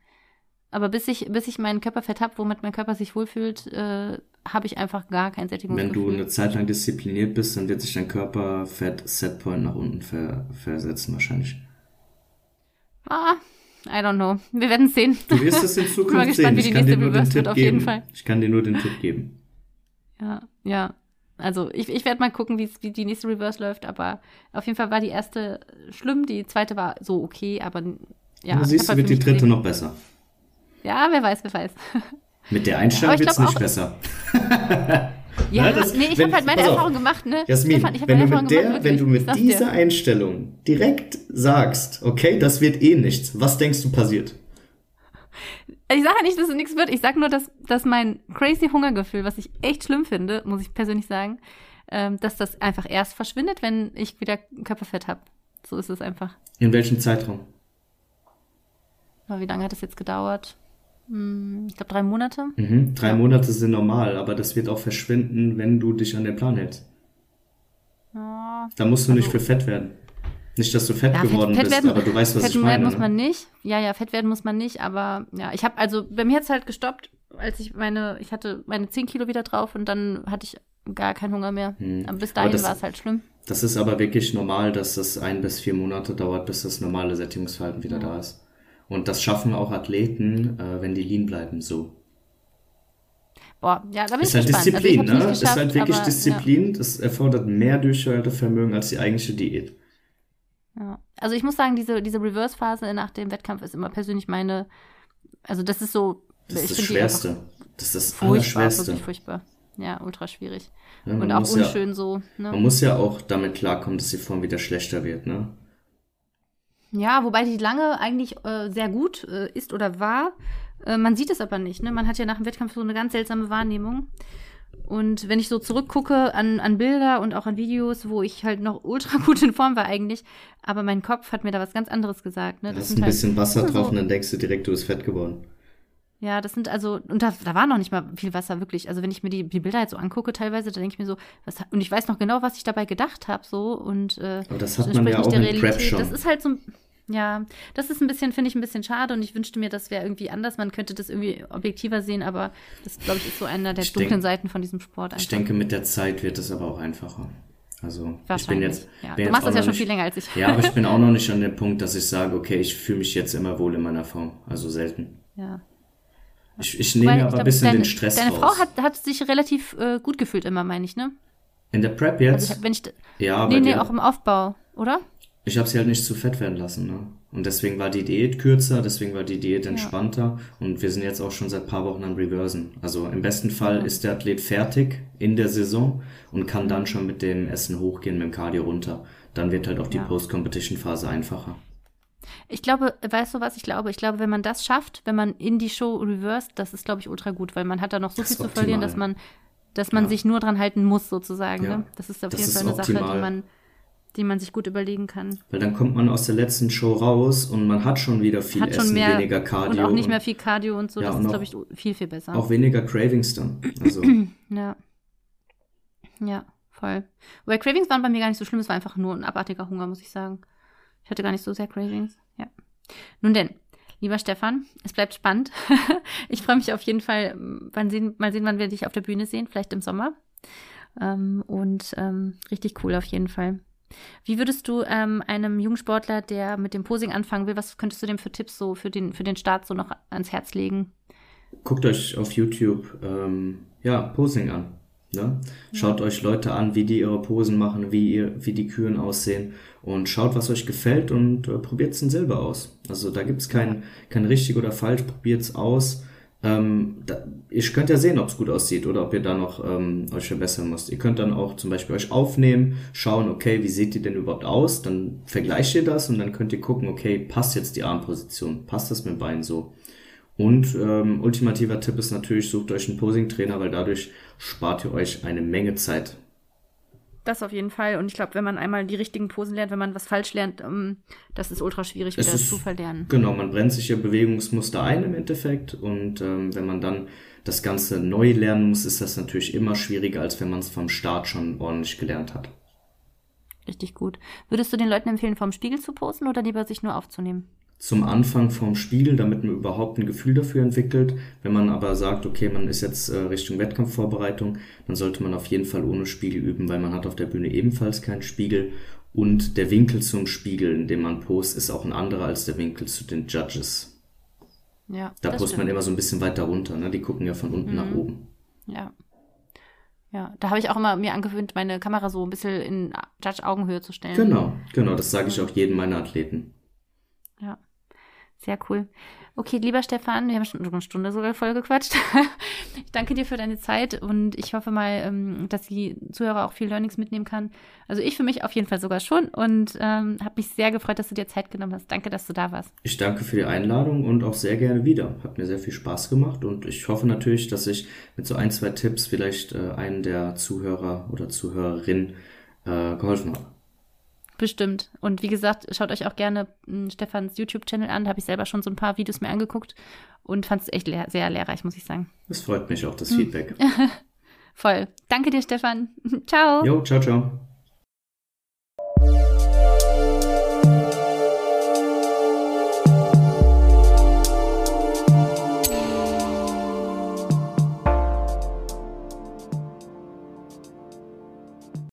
Aber bis ich, bis ich meinen Körperfett habe, womit mein Körper sich wohlfühlt, äh, habe ich einfach gar kein Sättigungsgefühl. Wenn du eine Zeit lang diszipliniert bist, dann wird sich dein Körperfett-Setpoint nach unten ver versetzen wahrscheinlich. Ah, I don't know. Wir werden sehen. Du wirst es in Zukunft ich bin gespannt, sehen. Wie die nächste Reverse wird, auf jeden Fall. Ich kann dir nur den Tipp geben. Ja, ja. Also ich, ich werde mal gucken, wie die nächste Reverse läuft, aber auf jeden Fall war die erste schlimm, die zweite war so okay, aber ja. Du siehst, halt wird die dritte gesehen. noch besser. Ja, wer weiß, wer weiß. Mit der Einstellung wird es nicht besser. Ja, das, nee, ich habe halt meine Erfahrung gemacht, ne? Jasmin, Stefan, wenn, du mit der, gemacht, wenn du mit dieser dir. Einstellung direkt sagst, okay, das wird eh nichts, was denkst du passiert? Ich sage nicht, dass es nichts wird. Ich sage nur, dass, dass mein crazy Hungergefühl, was ich echt schlimm finde, muss ich persönlich sagen, ähm, dass das einfach erst verschwindet, wenn ich wieder Körperfett habe. So ist es einfach. In welchem Zeitraum? Wie lange hat das jetzt gedauert? Hm, ich glaube drei Monate. Mhm. Drei. Monate sind normal, aber das wird auch verschwinden, wenn du dich an den Plan hältst. Ja, da musst du also, nicht für fett werden. Nicht, dass du fett ja, geworden fett, fett bist, werden, aber du weißt, was fett ich meine. Fett werden muss ne? man nicht. Ja, ja, fett werden muss man nicht, aber ja, ich habe also bei mir hat's halt gestoppt, als ich meine, ich hatte meine 10 Kilo wieder drauf und dann hatte ich gar keinen Hunger mehr. Hm. Aber bis dahin war es halt schlimm. Das ist aber wirklich normal, dass das ein bis vier Monate dauert, bis das normale Sättigungsverhalten wieder ja. da ist. Und das schaffen auch Athleten, äh, wenn die lean bleiben, so. Boah, ja, da bin ist ich halt gespannt. Disziplin, also ne? Geschafft, ist halt wirklich aber, Disziplin. Ja. Das erfordert mehr Durchhaltevermögen als die eigentliche Diät. Ja. Also ich muss sagen, diese, diese Reverse-Phase nach dem Wettkampf ist immer persönlich meine, also das ist so. Das ist das Schwerste. Das ist das furchtbar, Allerschwerste. Wirklich furchtbar. Ja, ultra schwierig. Ja, und auch unschön ja, so. Ne? Man muss ja auch damit klarkommen, dass die Form wieder schlechter wird, ne? Ja, wobei die lange eigentlich äh, sehr gut äh, ist oder war. Äh, man sieht es aber nicht. Ne? Man hat ja nach dem Wettkampf so eine ganz seltsame Wahrnehmung. Und wenn ich so zurückgucke an, an Bilder und auch an Videos, wo ich halt noch ultra gut in Form war eigentlich, aber mein Kopf hat mir da was ganz anderes gesagt. Ne? Das hast ein halt, bisschen Wasser drauf so, und dann denkst du direkt, du bist fett geworden. Ja, das sind also, und da, da war noch nicht mal viel Wasser, wirklich. Also wenn ich mir die, die Bilder jetzt so angucke, teilweise, da denke ich mir so, was, und ich weiß noch genau, was ich dabei gedacht habe, so, und äh, Aber das hat man ja auch in Prep schon. Das ist halt so, ja, das ist ein bisschen, finde ich, ein bisschen schade und ich wünschte mir, das wäre irgendwie anders. Man könnte das irgendwie objektiver sehen, aber das, glaube ich, ist so einer der ich dunklen denk, Seiten von diesem Sport. Einfach. Ich denke, mit der Zeit wird es aber auch einfacher. Also ich bin jetzt. Ja. Bin du machst das ja schon nicht, viel länger als ich. Ja, aber ich bin auch noch nicht an dem Punkt, dass ich sage, okay, ich fühle mich jetzt immer wohl in meiner Form. Also selten. Ja. Ich, ich nehme aber ein bisschen deine, den Stress Deine raus. Frau hat, hat sich relativ äh, gut gefühlt immer, meine ich, ne? In der Prep jetzt? Also, wenn ich, ja, nee, nee, auch im Aufbau, oder? Ich habe sie halt nicht zu fett werden lassen, ne? Und deswegen war die Diät kürzer, deswegen war die Diät entspannter ja. und wir sind jetzt auch schon seit paar Wochen am Reversen. Also im besten Fall ja. ist der Athlet fertig in der Saison und kann dann schon mit dem Essen hochgehen, mit dem Cardio runter. Dann wird halt auch die ja. Post-Competition-Phase einfacher. Ich glaube, weißt du was ich glaube? Ich glaube, wenn man das schafft, wenn man in die Show reversed, das ist, glaube ich, ultra gut, weil man hat da noch so das viel zu verlieren, dass man, dass man ja. sich nur dran halten muss, sozusagen. Ne? Das ist auf das jeden Fall eine optimal. Sache, die man, die man sich gut überlegen kann. Weil dann kommt man aus der letzten Show raus und man hat schon wieder viel Essen, mehr, weniger Cardio. Und auch nicht mehr viel Cardio und so. Ja, das ist, glaube ich, viel, viel besser. Auch weniger Cravings dann. Also. ja. Ja, voll. Wobei Cravings waren bei mir gar nicht so schlimm, es war einfach nur ein abartiger Hunger, muss ich sagen. Ich hatte gar nicht so sehr Cravings. Ja. Nun denn, lieber Stefan, es bleibt spannend. ich freue mich auf jeden Fall, wann sehen, mal sehen, wann wir dich auf der Bühne sehen, vielleicht im Sommer. Ähm, und ähm, richtig cool auf jeden Fall. Wie würdest du ähm, einem Jungsportler, der mit dem Posing anfangen will, was könntest du dem für Tipps so für den, für den Start so noch ans Herz legen? Guckt euch auf YouTube ähm, ja, Posing an. Ne? Schaut ja. euch Leute an, wie die ihre Posen machen, wie, ihr, wie die Kühen aussehen und schaut, was euch gefällt und äh, probiert es dann selber aus. Also da gibt es kein, kein richtig oder falsch, probiert es aus. Ähm, da, ihr könnt ja sehen, ob es gut aussieht oder ob ihr da noch ähm, euch verbessern müsst. Ihr könnt dann auch zum Beispiel euch aufnehmen, schauen, okay, wie seht ihr denn überhaupt aus? Dann vergleicht ihr das und dann könnt ihr gucken, okay, passt jetzt die Armposition? Passt das mit dem Bein so? Und ähm, ultimativer Tipp ist natürlich, sucht euch einen Posing-Trainer, weil dadurch spart ihr euch eine Menge Zeit. Das auf jeden Fall. Und ich glaube, wenn man einmal die richtigen Posen lernt, wenn man was falsch lernt, ähm, das ist ultra schwierig, wieder ist, zu verlernen. Genau, man brennt sich ja Bewegungsmuster ein im Endeffekt. Und ähm, wenn man dann das Ganze neu lernen muss, ist das natürlich immer schwieriger, als wenn man es vom Start schon ordentlich gelernt hat. Richtig gut. Würdest du den Leuten empfehlen, vom Spiegel zu posen oder lieber sich nur aufzunehmen? Zum Anfang vom Spiegel, damit man überhaupt ein Gefühl dafür entwickelt. Wenn man aber sagt, okay, man ist jetzt äh, Richtung Wettkampfvorbereitung, dann sollte man auf jeden Fall ohne Spiegel üben, weil man hat auf der Bühne ebenfalls keinen Spiegel und der Winkel zum Spiegel, in dem man post, ist auch ein anderer als der Winkel zu den Judges. Ja, da postet man immer so ein bisschen weiter runter, ne? Die gucken ja von unten mhm. nach oben. Ja. Ja, da habe ich auch immer mir angewöhnt, meine Kamera so ein bisschen in Judge-Augenhöhe zu stellen. Genau, genau, das sage ich auch jedem meiner Athleten. Ja. Sehr cool. Okay, lieber Stefan, wir haben schon eine Stunde sogar voll gequatscht. ich danke dir für deine Zeit und ich hoffe mal, ähm, dass die Zuhörer auch viel Learnings mitnehmen kann. Also ich für mich auf jeden Fall sogar schon und ähm, habe mich sehr gefreut, dass du dir Zeit genommen hast. Danke, dass du da warst. Ich danke für die Einladung und auch sehr gerne wieder. Hat mir sehr viel Spaß gemacht und ich hoffe natürlich, dass ich mit so ein, zwei Tipps vielleicht äh, einen der Zuhörer oder Zuhörerin äh, geholfen habe. Bestimmt. Und wie gesagt, schaut euch auch gerne hm, Stefans YouTube-Channel an. Da habe ich selber schon so ein paar Videos mir angeguckt und fand es echt lehr sehr lehrreich, muss ich sagen. Das freut mich auch, das Feedback. Voll. Danke dir, Stefan. ciao. Jo, ciao, ciao.